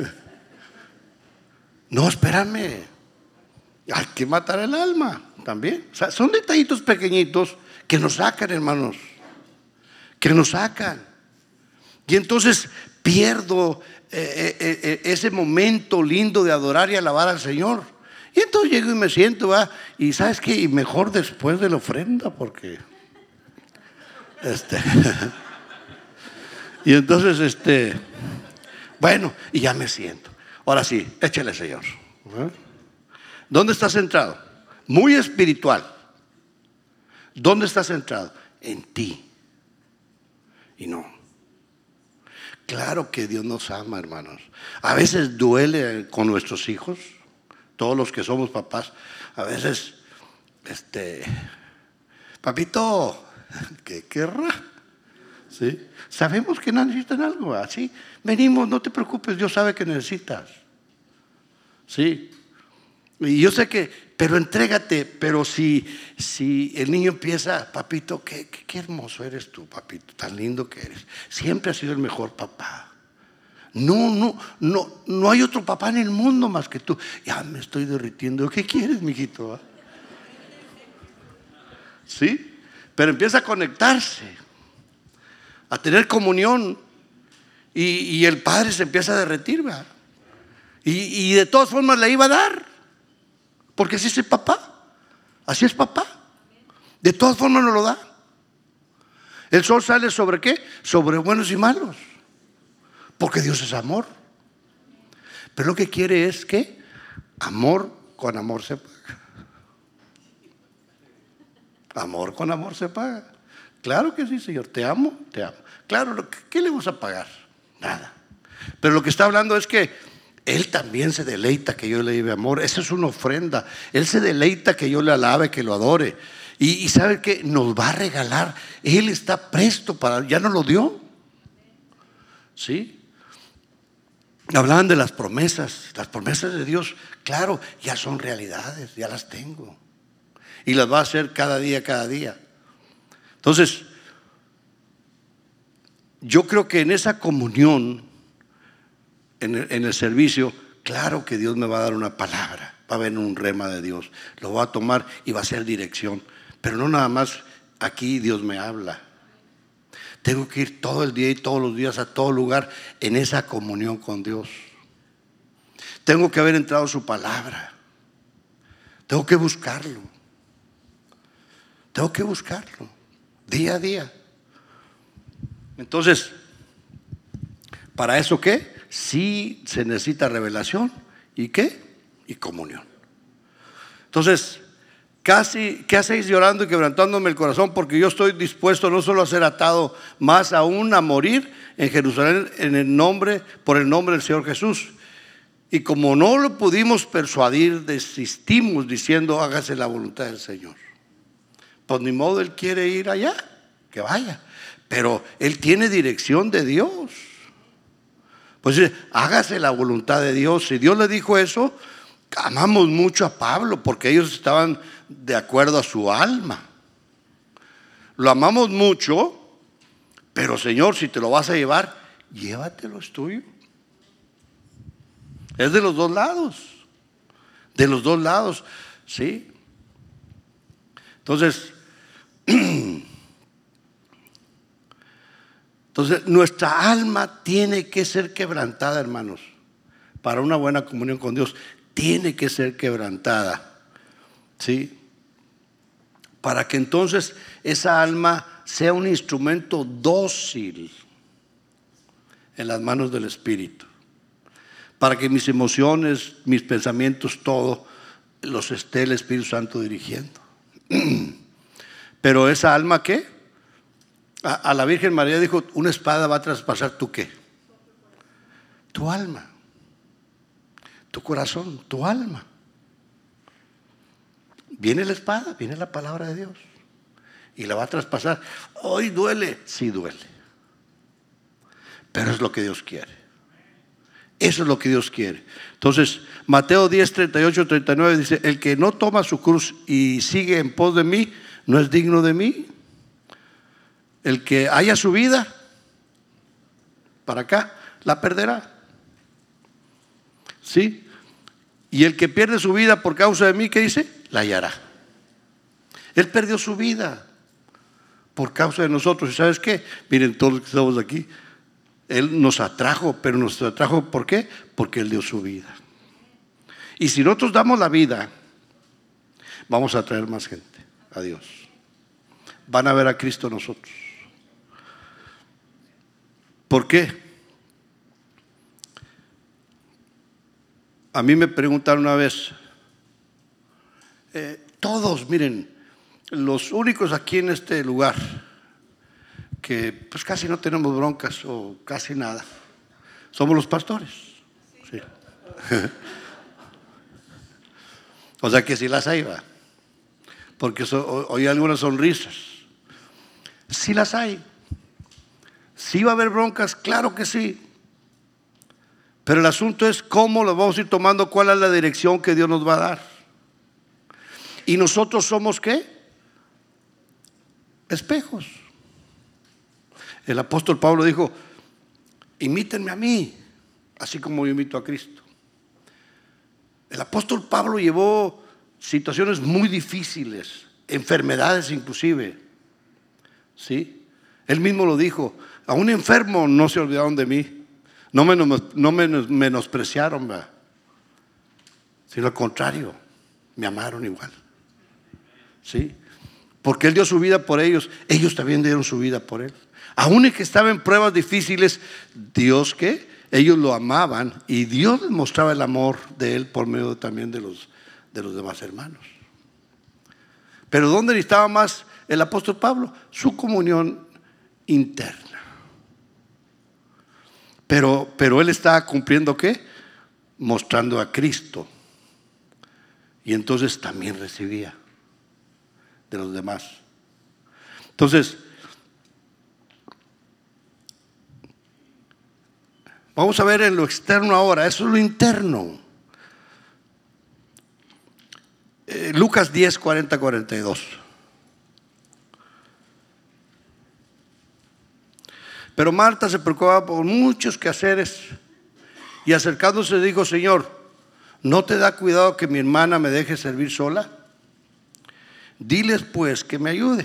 No, espérame. Hay que matar el alma también. Son detallitos pequeñitos que nos sacan, hermanos. Que nos sacan. Y entonces pierdo eh, eh, eh, ese momento lindo de adorar y alabar al Señor. Y entonces llego y me siento, va, y sabes qué, mejor después de la ofrenda, porque este y entonces este bueno, y ya me siento. Ahora sí, échale, Señor. ¿Dónde está centrado? Muy espiritual. ¿Dónde está centrado? En ti. Y no. Claro que Dios nos ama, hermanos. A veces duele con nuestros hijos, todos los que somos papás. A veces, este, papito, ¿qué querrá? ¿Sí? Sabemos que necesitan algo, así. Venimos, no te preocupes, Dios sabe que necesitas. ¿Sí? Y yo sé que, pero entrégate, pero si, si el niño empieza, papito, qué, qué, hermoso eres tú, papito, tan lindo que eres. Siempre has sido el mejor papá. No, no, no, no hay otro papá en el mundo más que tú. Ya me estoy derritiendo. ¿Qué quieres, mijito? ¿Sí? Pero empieza a conectarse, a tener comunión. Y, y el padre se empieza a derretir, ¿verdad? Y, y de todas formas le iba a dar. Porque así es papá. Así es papá. De todas formas no lo da. El sol sale sobre qué? Sobre buenos y malos. Porque Dios es amor. Pero lo que quiere es que amor con amor se paga. Amor con amor se paga. Claro que sí, Señor. Te amo, te amo. Claro, ¿qué le vamos a pagar? Nada. Pero lo que está hablando es que él también se deleita que yo le lleve amor. Esa es una ofrenda. Él se deleita que yo le alabe, que lo adore. Y, sabe que nos va a regalar. Él está presto para, ya nos lo dio. ¿Sí? Hablaban de las promesas. Las promesas de Dios, claro, ya son realidades, ya las tengo. Y las va a hacer cada día, cada día. Entonces, yo creo que en esa comunión en el, servicio, claro que Dios me va a dar una palabra, va a haber un rema de Dios, lo voy a tomar y va a ser dirección. Pero no nada más aquí Dios me habla. Tengo que ir todo el día y todos los días a todo lugar en esa comunión con Dios. Tengo que haber entrado su palabra. Tengo que buscarlo. Tengo que buscarlo día a día. Entonces, ¿para eso qué? Sí se necesita revelación y qué? Y comunión. Entonces, casi, ¿qué hacéis llorando y quebrantándome el corazón? Porque yo estoy dispuesto no solo a ser atado, más aún a morir en Jerusalén en el nombre, por el nombre del Señor Jesús. Y como no lo pudimos persuadir, desistimos diciendo, hágase la voluntad del Señor. Pues ni modo, Él quiere ir allá, que vaya. Pero Él tiene dirección de Dios. Pues hágase la voluntad de Dios. Si Dios le dijo eso, amamos mucho a Pablo porque ellos estaban de acuerdo a su alma. Lo amamos mucho, pero Señor, si te lo vas a llevar, llévatelo, es tuyo. Es de los dos lados. De los dos lados, ¿sí? Entonces, Entonces, nuestra alma tiene que ser quebrantada, hermanos, para una buena comunión con Dios. Tiene que ser quebrantada, ¿sí? Para que entonces esa alma sea un instrumento dócil en las manos del Espíritu. para que mis emociones, mis pensamientos, todo, los esté el Espíritu Santo dirigiendo. Pero esa alma, ¿qué? A, la Virgen María dijo, una espada va a traspasar tu qué? Tu alma, tu corazón, tu alma. Viene la espada, viene la palabra de Dios y la va a traspasar. Hoy duele, sí duele. Pero es lo que Dios quiere. Eso es lo que Dios quiere. Entonces, Mateo 10, 38, 39 dice, el que no toma su cruz y sigue en pos de mí, no es digno de mí. El que haya su vida para acá, la perderá. ¿Sí? Y el que pierde su vida por causa de mí, ¿qué dice? La hallará. Él perdió su vida por causa de nosotros. ¿Y sabes qué? Miren, todos los que estamos aquí, Él nos atrajo, pero nos atrajo ¿por qué? Porque Él dio su vida. Y si nosotros damos la vida, vamos a atraer más gente a Dios. Van a ver a Cristo nosotros. ¿Por qué? A mí me preguntaron una vez, eh, todos, miren, los únicos aquí en este lugar que pues casi no tenemos broncas o casi nada, somos los pastores. o sea que si las hay, va. Porque hoy algunas sonrisas. Si las hay. Si va a haber broncas, claro que sí. Pero el asunto es cómo lo vamos a ir tomando, cuál es la dirección que Dios nos va a dar. Y nosotros somos qué? espejos. El apóstol Pablo dijo, imítenme a mí, así como yo imito a Cristo. El apóstol Pablo llevó situaciones muy difíciles, enfermedades inclusive. ¿Sí? Él mismo lo dijo, a un enfermo no se olvidaron de mí, no me, no menospreciaron, sino al contrario, me amaron igual. ¿Sí? porque Él dio su vida por ellos, ellos también dieron su vida por Él. Aún que estaba en pruebas difíciles, Dios que ellos lo amaban y Dios mostraba el amor de Él por medio también de los, de los demás hermanos. Pero ¿dónde estaba más el apóstol Pablo? Su comunión interna. Pero, pero él estaba cumpliendo qué? Mostrando a Cristo. Y entonces también recibía de los demás. Entonces, vamos a ver en lo externo ahora, eso es lo interno. Eh, Lucas 10, 40, 42. Pero Marta se preocupaba por muchos quehaceres y acercándose dijo, Señor, ¿no te da cuidado que mi hermana me deje servir sola? Diles pues que me ayude.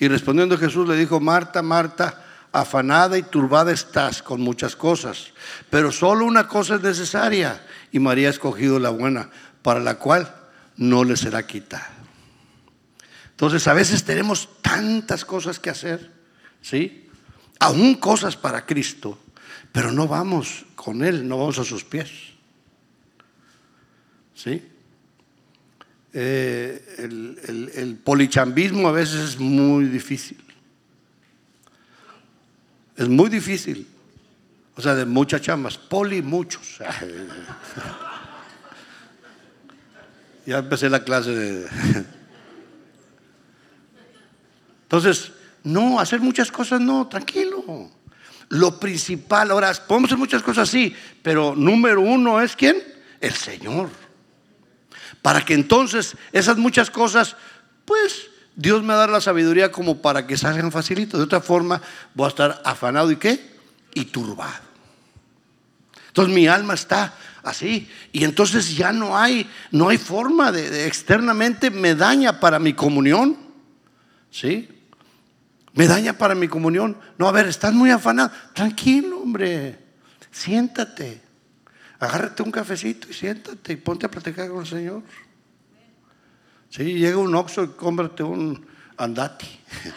Y respondiendo Jesús le dijo, Marta, Marta, afanada y turbada estás con muchas cosas, pero solo una cosa es necesaria y María ha escogido la buena, para la cual no le será quitada. Entonces a veces tenemos tantas cosas que hacer, ¿sí? Aún cosas para Cristo, pero no vamos con Él, no vamos a sus pies. ¿Sí? Eh, el, polichambismo a veces es muy difícil. Es muy difícil. O sea, de muchas chambas. Poli, muchos. ya empecé la clase de... Entonces, no, hacer muchas cosas no, tranquilo. Lo principal, ahora, podemos hacer muchas cosas sí, pero número uno es quién? El Señor para que entonces esas muchas cosas, pues Dios me da la sabiduría como para que salgan facilito. De otra forma, voy a estar afanado y qué? Y turbado. Entonces mi alma está así y entonces ya no hay no hay forma de, externamente me daña para mi comunión. ¿Sí? Me daña para mi comunión. No, a ver, estás muy afanado. Tranquilo, hombre. Siéntate agárrate un cafecito y siéntate y ponte a platicar con el Señor. Sí, llega un oxo y cómprate un andati.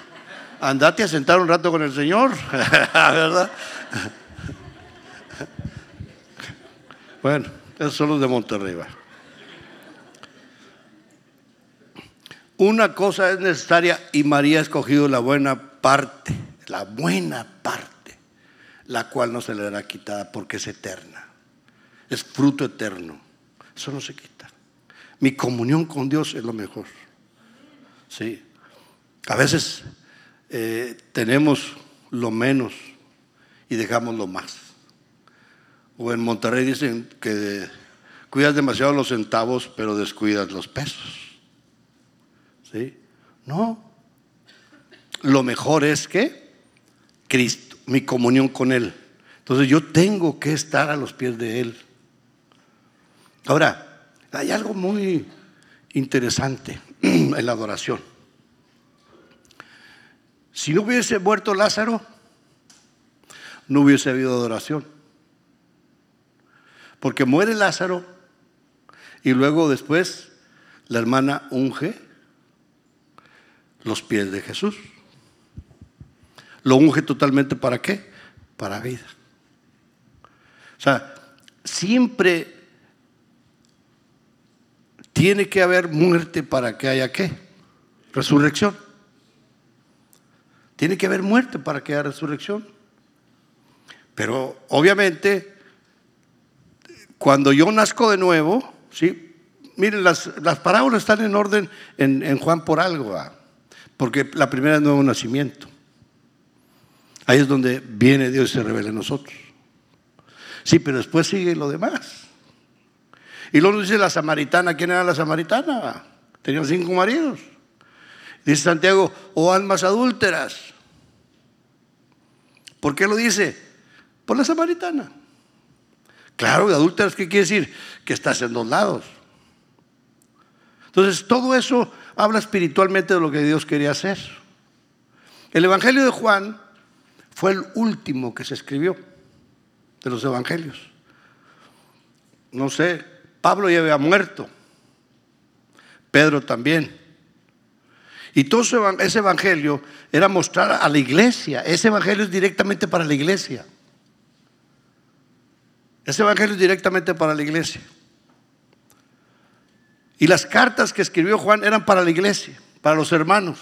Andate a sentar un rato con el Señor, ¿verdad? Bueno, esos son los de Monterrey. va. Una cosa es necesaria y María ha escogido la buena parte, la buena parte, la cual no se le dará quitada porque es eterna, es fruto eterno. Eso no se quita. Mi comunión con Dios es lo mejor. Sí. A veces eh, tenemos lo menos y dejamos lo más. O en Monterrey dicen que cuidas demasiado los centavos, pero descuidas los pesos. ¿Sí? No. Lo mejor es que Cristo, mi comunión con Él. Entonces yo tengo que estar a los pies de Él. Ahora, hay algo muy interesante en la adoración. Si no hubiese muerto Lázaro, no hubiese habido adoración. Porque muere Lázaro y luego después la hermana unge los pies de Jesús. Lo unge totalmente para qué? Para vida. O sea, siempre tiene que haber muerte para que haya qué? Resurrección. Tiene que haber muerte para que haya resurrección. Pero obviamente, cuando yo nazco de nuevo, ¿sí? miren, las, parábolas están en orden en, Juan por algo, porque la primera es nuevo nacimiento. Ahí es donde viene Dios y se revela en nosotros. Sí, pero después sigue lo demás. Y luego dice la samaritana, ¿quién era la samaritana? Tenía cinco maridos. Dice Santiago, oh, almas adúlteras. ¿Por qué lo dice? Por la samaritana. Claro, adúlteras, ¿qué quiere decir? Que estás en dos lados. Entonces, todo eso habla espiritualmente de lo que Dios quería hacer. El Evangelio de Juan fue el último que se escribió de los evangelios. No sé, Pablo ya había muerto, Pedro también. Y todo ese evangelio era mostrar a la iglesia. Ese evangelio es directamente para la iglesia. Ese evangelio es directamente para la iglesia. Y las cartas que escribió Juan eran para la iglesia, para los hermanos.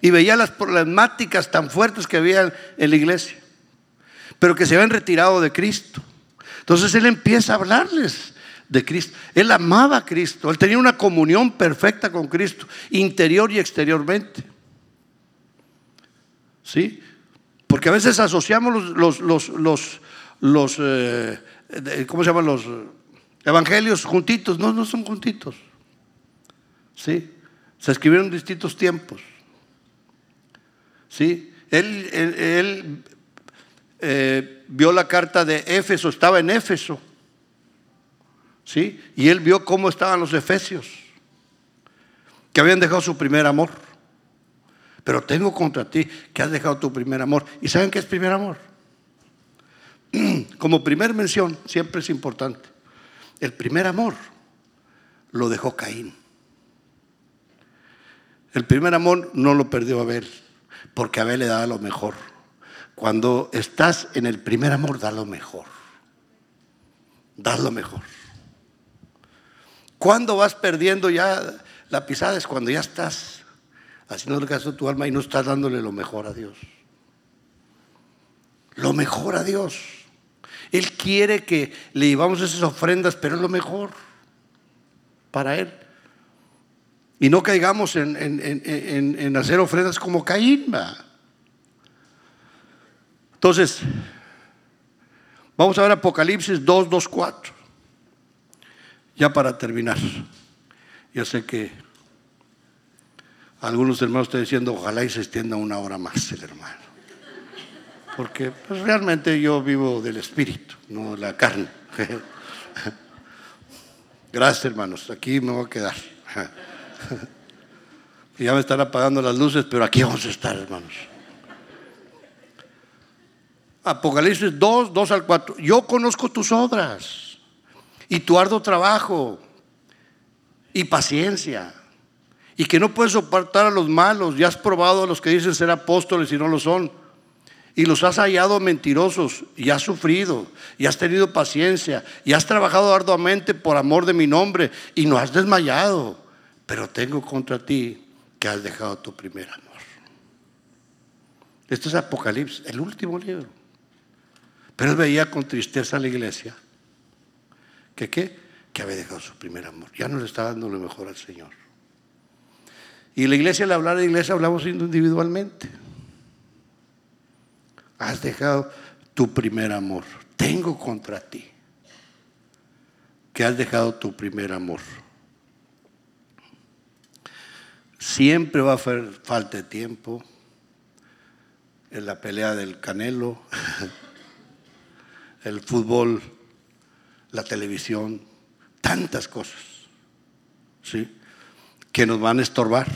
Y veía las problemáticas tan fuertes que había en la iglesia, pero que se habían retirado de Cristo. Entonces él empieza a hablarles de Cristo. Él amaba a Cristo, él tenía una comunión perfecta con Cristo, interior y exteriormente. ¿Sí? Porque a veces asociamos los, los, los, los, eh, ¿cómo se llaman los evangelios juntitos? No, no son juntitos. ¿Sí? Se escribieron en distintos tiempos. ¿Sí? Él, eh, vio la carta de Éfeso, estaba en Éfeso. ¿sí? Y él vio cómo estaban los efesios, que habían dejado su primer amor. Pero tengo contra ti que has dejado tu primer amor. ¿Y saben qué es primer amor? Como primer mención, siempre es importante. El primer amor lo dejó Caín. El primer amor no lo perdió Abel, porque Abel le daba lo mejor. Cuando estás en el primer amor, da lo mejor. Da lo mejor. Cuando vas perdiendo ya la pisada? Es cuando ya estás haciendo el caso de tu alma y no estás dándole lo mejor a Dios. Lo mejor a Dios. Él quiere que le llevamos esas ofrendas, pero es lo mejor para Él. Y no caigamos en, hacer ofrendas como Caín. Entonces, vamos a ver Apocalipsis 2, 2, 4. Ya para terminar, yo sé que algunos hermanos están diciendo, ojalá y se extienda una hora más el hermano. Porque pues, realmente yo vivo del espíritu, no de la carne. Gracias hermanos, aquí me voy a quedar. Ya me están apagando las luces, pero aquí vamos a estar hermanos. Apocalipsis 2, 2 al 4. Yo conozco tus obras y tu arduo trabajo y paciencia y que no puedes soportar a los malos. Ya has probado a los que dicen ser apóstoles y no lo son y los has hallado mentirosos y has sufrido y has tenido paciencia y has trabajado arduamente por amor de mi nombre y no has desmayado. Pero tengo contra ti que has dejado tu primer amor. Esto es Apocalipsis, el último libro. Pero él veía con tristeza a la iglesia que qué? Que había dejado su primer amor. Ya no le está dando lo mejor al Señor. Y la iglesia, al hablar de iglesia, hablamos individualmente has dejado tu primer amor. Tengo contra ti que has dejado tu primer amor. Siempre va a haber falta de tiempo en la pelea del canelo, el fútbol, la televisión, tantas cosas, ¿sí? Que nos van a estorbar.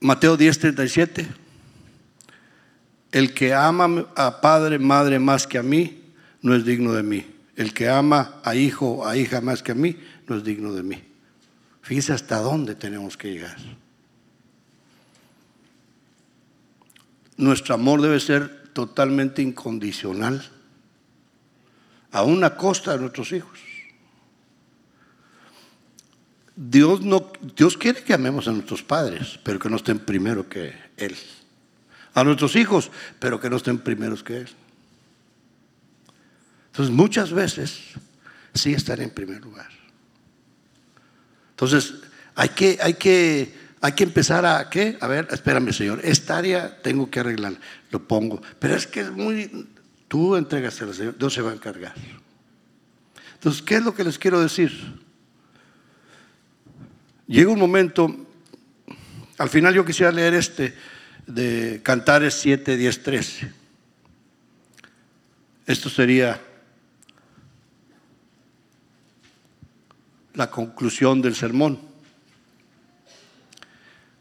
Mateo 10:37. El que ama a padre, madre más que a mí, no es digno de mí. El que ama a hijo, a hija más que a mí, no es digno de mí. Fíjese hasta dónde tenemos que llegar. Nuestro amor debe ser totalmente incondicional, a una costa de nuestros hijos. Dios, no, Dios quiere que amemos a nuestros padres, pero que no estén primero que Él. A nuestros hijos, pero que no estén primeros que Él. Entonces muchas veces sí están en primer lugar. Entonces hay que, hay que, hay que empezar a, ¿qué? A ver, espérame Señor, esta área tengo que arreglar, lo pongo. Pero es que es muy, tú entregas al Señor, Dios se va a encargar. Entonces, ¿qué es lo que les quiero decir? Llega un momento, al final yo quisiera leer este de Cantares 7, 10, 13. Esto sería la conclusión del sermón.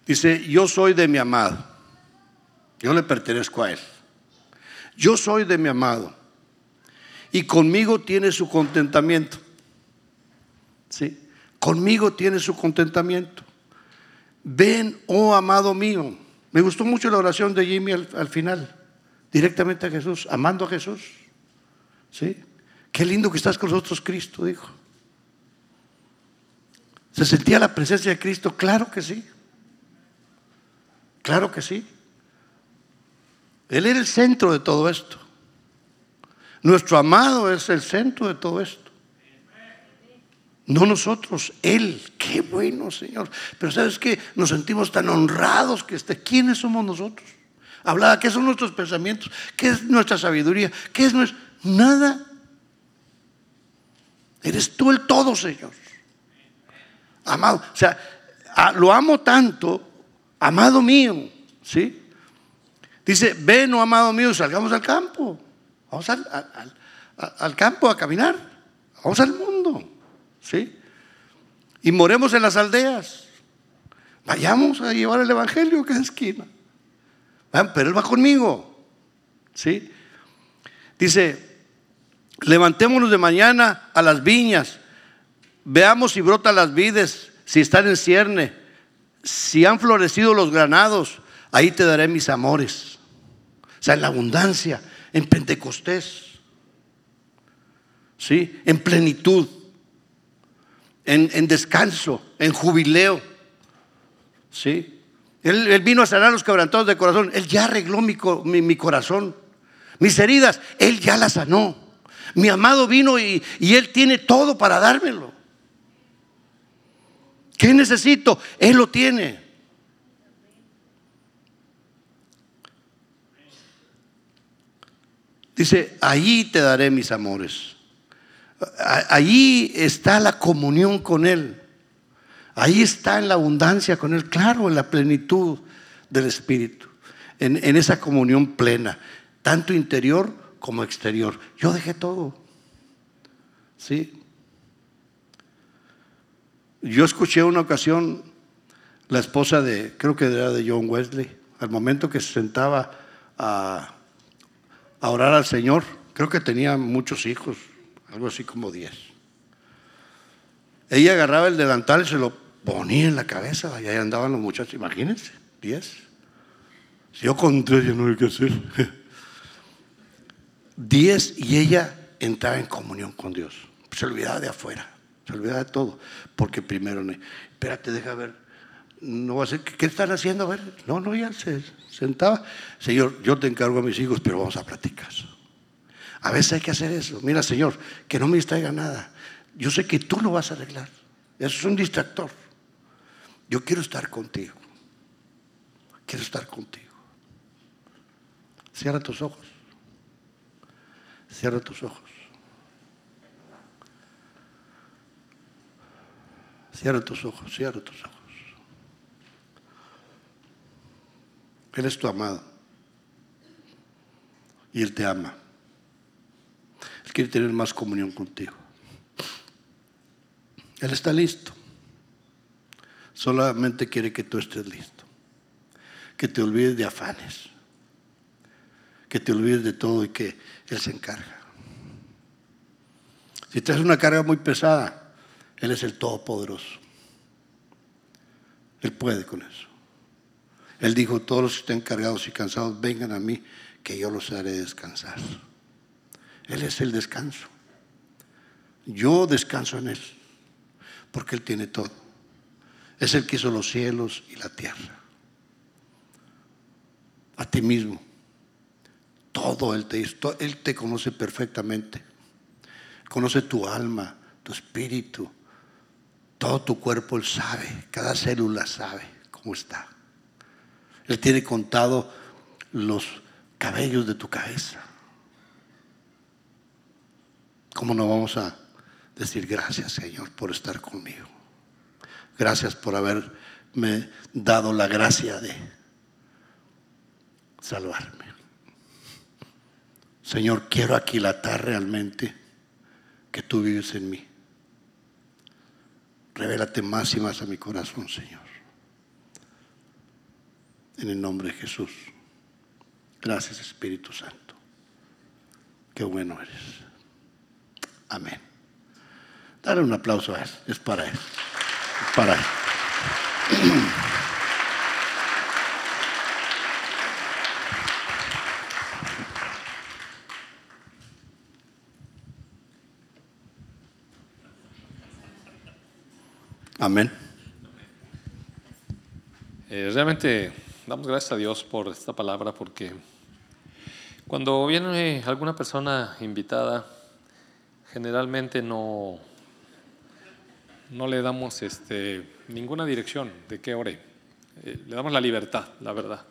Dice, yo soy de mi amado, yo le pertenezco a él. Yo soy de mi amado y conmigo tiene su contentamiento. ¿Sí? Conmigo tiene su contentamiento. Ven, oh amado mío. Me gustó mucho la oración de Jimmy al, final, directamente a Jesús, amando a Jesús. ¿Sí? Qué lindo que estás con nosotros, Cristo, dijo. ¿Se sentía la presencia de Cristo? Claro que sí. Claro que sí. Él era el centro de todo esto. Nuestro amado es el centro de todo esto. No nosotros, Él. Qué bueno, Señor. Pero sabes que nos sentimos tan honrados que esté. ¿Quiénes somos nosotros? Hablaba, ¿qué son nuestros pensamientos? ¿Qué es nuestra sabiduría? ¿Qué es nuestro? Nada. Eres tú el todo, Señor. Amado. O sea, lo amo tanto, amado mío. ¿Sí? Dice, ven, oh, amado mío, salgamos al campo. Vamos al, al campo a caminar. Vamos al mundo. ¿Sí? Y moremos en las aldeas. Vayamos a llevar el Evangelio a cada esquina. Pero Él va conmigo. ¿Sí? Dice, levantémonos de mañana a las viñas. Veamos si brotan las vides, si están en cierne, si han florecido los granados. Ahí te daré mis amores. O sea, en la abundancia, en Pentecostés. ¿Sí? En plenitud en, descanso, en jubileo. ¿Sí? Él, vino a sanar los quebrantados de corazón. Él ya arregló mi, mi, corazón. Mis heridas, Él ya las sanó. Mi amado vino y, y Él tiene todo para dármelo. ¿Qué necesito? Él lo tiene. Dice, ahí te daré mis amores. Ahí está la comunión con Él. Ahí está en la abundancia con Él, claro, en la plenitud del Espíritu, en, esa comunión plena, tanto interior como exterior. Yo dejé todo. ¿Sí? Yo escuché una ocasión la esposa de, creo que era de John Wesley, al momento que se sentaba a orar al Señor, creo que tenía muchos hijos, algo así como 10. Ella agarraba el delantal y se lo ponía en la cabeza, y ahí andaban los muchachos, imagínense, diez. Si yo con tres ya no hay que hacer. Diez y ella entraba en comunión con Dios. Se olvidaba de afuera, se olvidaba de todo, porque primero, espérate, deja ver, no va a ser, ¿qué están haciendo? A ver, no, no, ya se sentaba. Señor, yo te encargo a mis hijos, pero vamos a platicar. A veces hay que hacer eso. Mira, Señor, que no me distraiga nada. Yo sé que tú lo vas a arreglar. Eso es un distractor. Yo quiero estar contigo. Quiero estar contigo. Cierra tus ojos. Cierra tus ojos. Cierra tus ojos, cierra tus ojos. Él es tu amado. Y Él te ama. Quiere tener más comunión contigo. Él está listo. Solamente quiere que tú estés listo. Que te olvides de afanes. Que te olvides de todo y que Él se encarga. Si traes una carga muy pesada, Él es el Todopoderoso. Él puede con eso. Él dijo, todos los que estén cargados y cansados, vengan a mí, que yo los haré descansar. Él es el descanso. Yo descanso en Él, porque Él tiene todo. Es el que hizo los cielos y la tierra. A ti mismo. Todo Él te hizo. Él te conoce perfectamente. Conoce tu alma, tu espíritu, todo tu cuerpo. Él sabe. Cada célula sabe cómo está. Él tiene contado los cabellos de tu cabeza. ¿Cómo no vamos a decir gracias, Señor, por estar conmigo? Gracias por haberme dado la gracia de salvarme. Señor, quiero aquilatar realmente que tú vives en mí. Revélate más y más a mi corazón, Señor. En el nombre de Jesús. Gracias, Espíritu Santo. Qué bueno eres. Amén. Dale un aplauso a él. Es para él. Para él. Amén. Eh, realmente damos gracias a Dios por esta palabra porque cuando viene alguna persona invitada, generalmente no, no le damos este, ninguna dirección de qué ore. Eh, le damos la libertad, la verdad.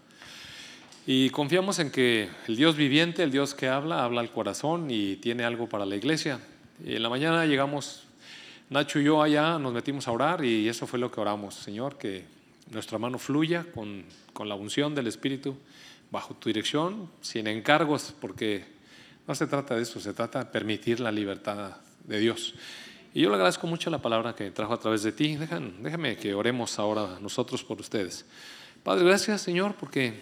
Y confiamos en que el Dios viviente, el Dios que habla, habla al corazón y tiene algo para la iglesia. Y en la mañana llegamos, Nacho y yo allá, nos metimos a orar y eso fue lo que oramos, Señor, que nuestra mano fluya con, con la unción del Espíritu bajo tu dirección, sin encargos, porque no se trata de eso, se trata de permitir la libertad de Dios. Y yo le agradezco mucho la palabra que trajo a través de ti. Dejan, déjame que oremos ahora nosotros por ustedes. Padre, gracias Señor, porque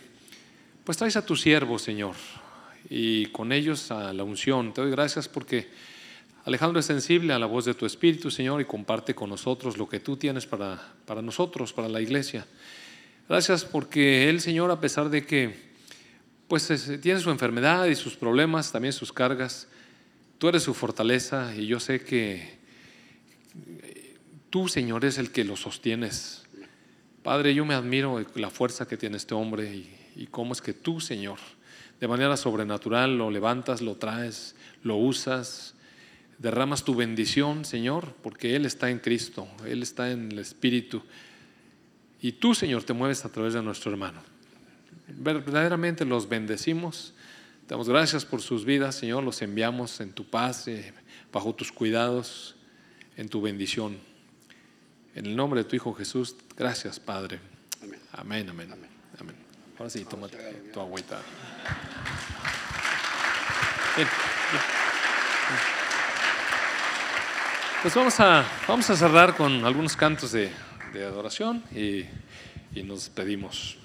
pues traes a tu siervo, Señor, y con ellos a la unción. Te doy gracias porque Alejandro es sensible a la voz de tu Espíritu, Señor, y comparte con nosotros lo que tú tienes para, para nosotros, para la iglesia. Gracias porque él, Señor, a pesar de que pues tiene su enfermedad y sus problemas, también sus cargas. Tú eres su fortaleza y yo sé que tú, Señor, es el que lo sostienes. Padre, yo me admiro la fuerza que tiene este hombre y, y cómo es que tú, Señor, de manera sobrenatural lo levantas, lo traes, lo usas, derramas tu bendición, Señor, porque Él está en Cristo, Él está en el Espíritu. Y tú, Señor, te mueves a través de nuestro hermano verdaderamente los bendecimos. Damos gracias por sus vidas, Señor. Los enviamos en tu paz, eh, bajo tus cuidados, en tu bendición. En el nombre de tu Hijo Jesús, gracias, Padre. Amén, amén. amén. amén. Ahora sí, toma tu agüita. Pues vamos a, vamos a cerrar con algunos cantos de, de adoración y, y nos pedimos.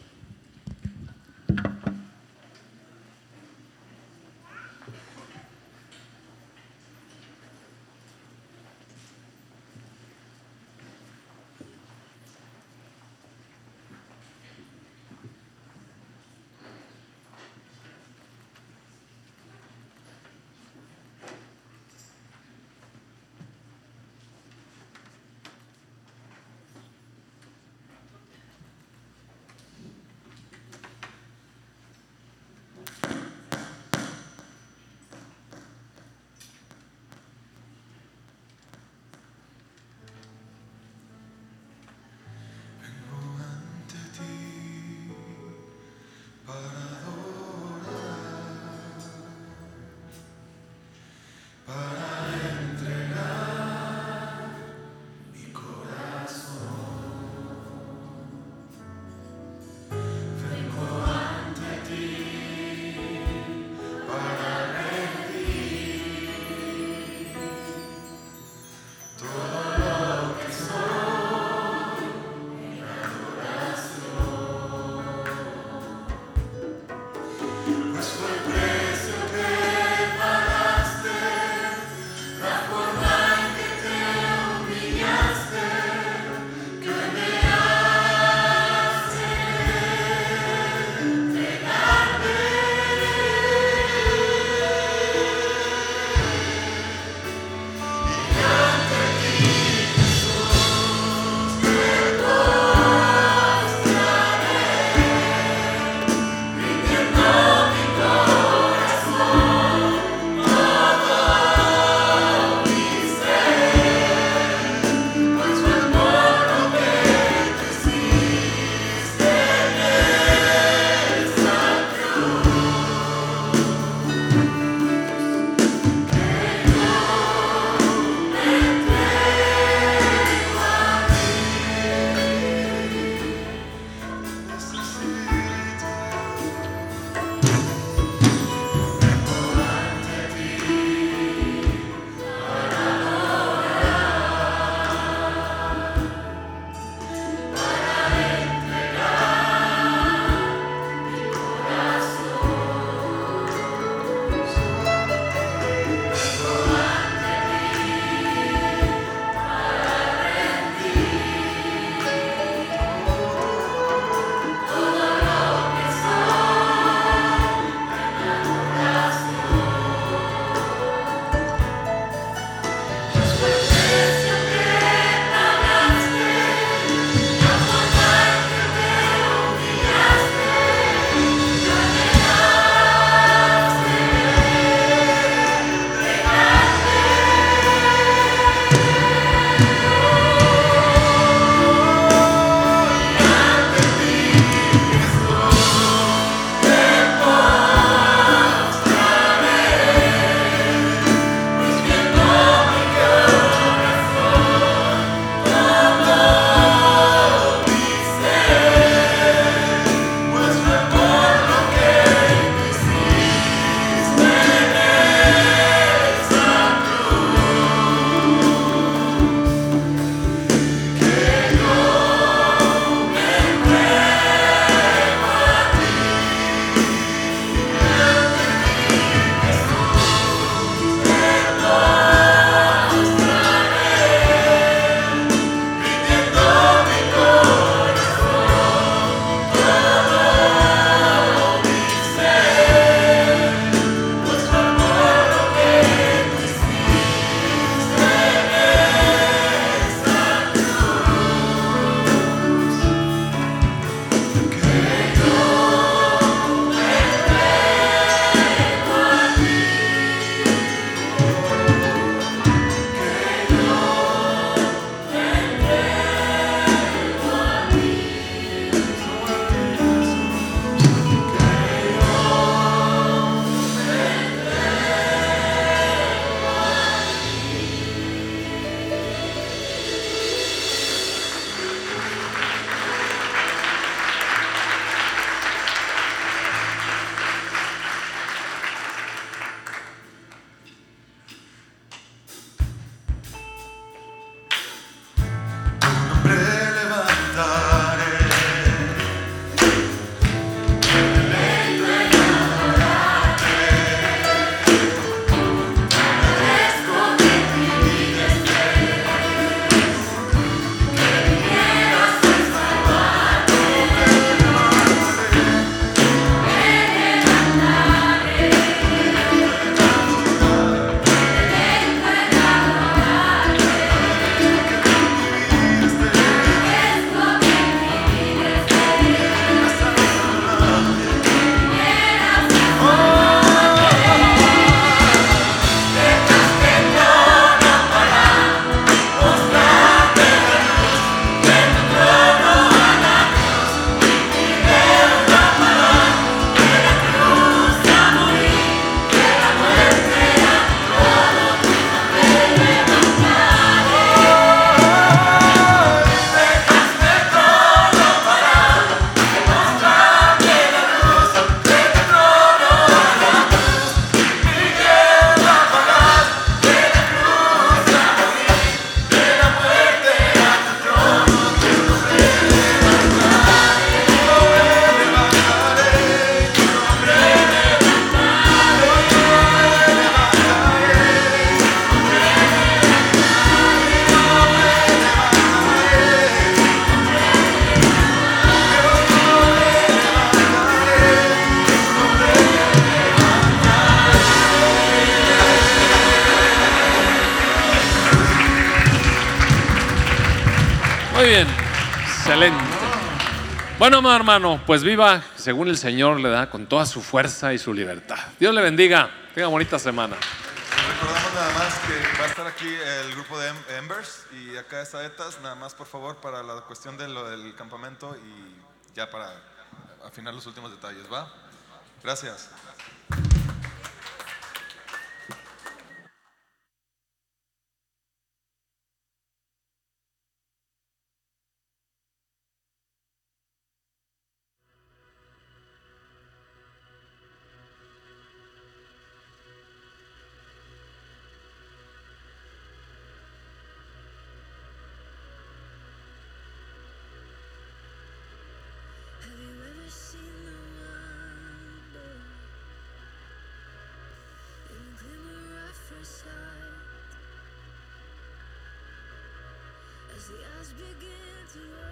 Excelente. Bueno, mi hermano, pues viva según el Señor le da con toda su fuerza y su libertad. Dios le bendiga. Tenga bonita semana. Recordamos nada más que va a estar aquí el grupo de Em- Embers y acá está ETAS, nada más por favor para la cuestión de lo del campamento y ya para afinar los últimos detalles, ¿va? Gracias. Begin to.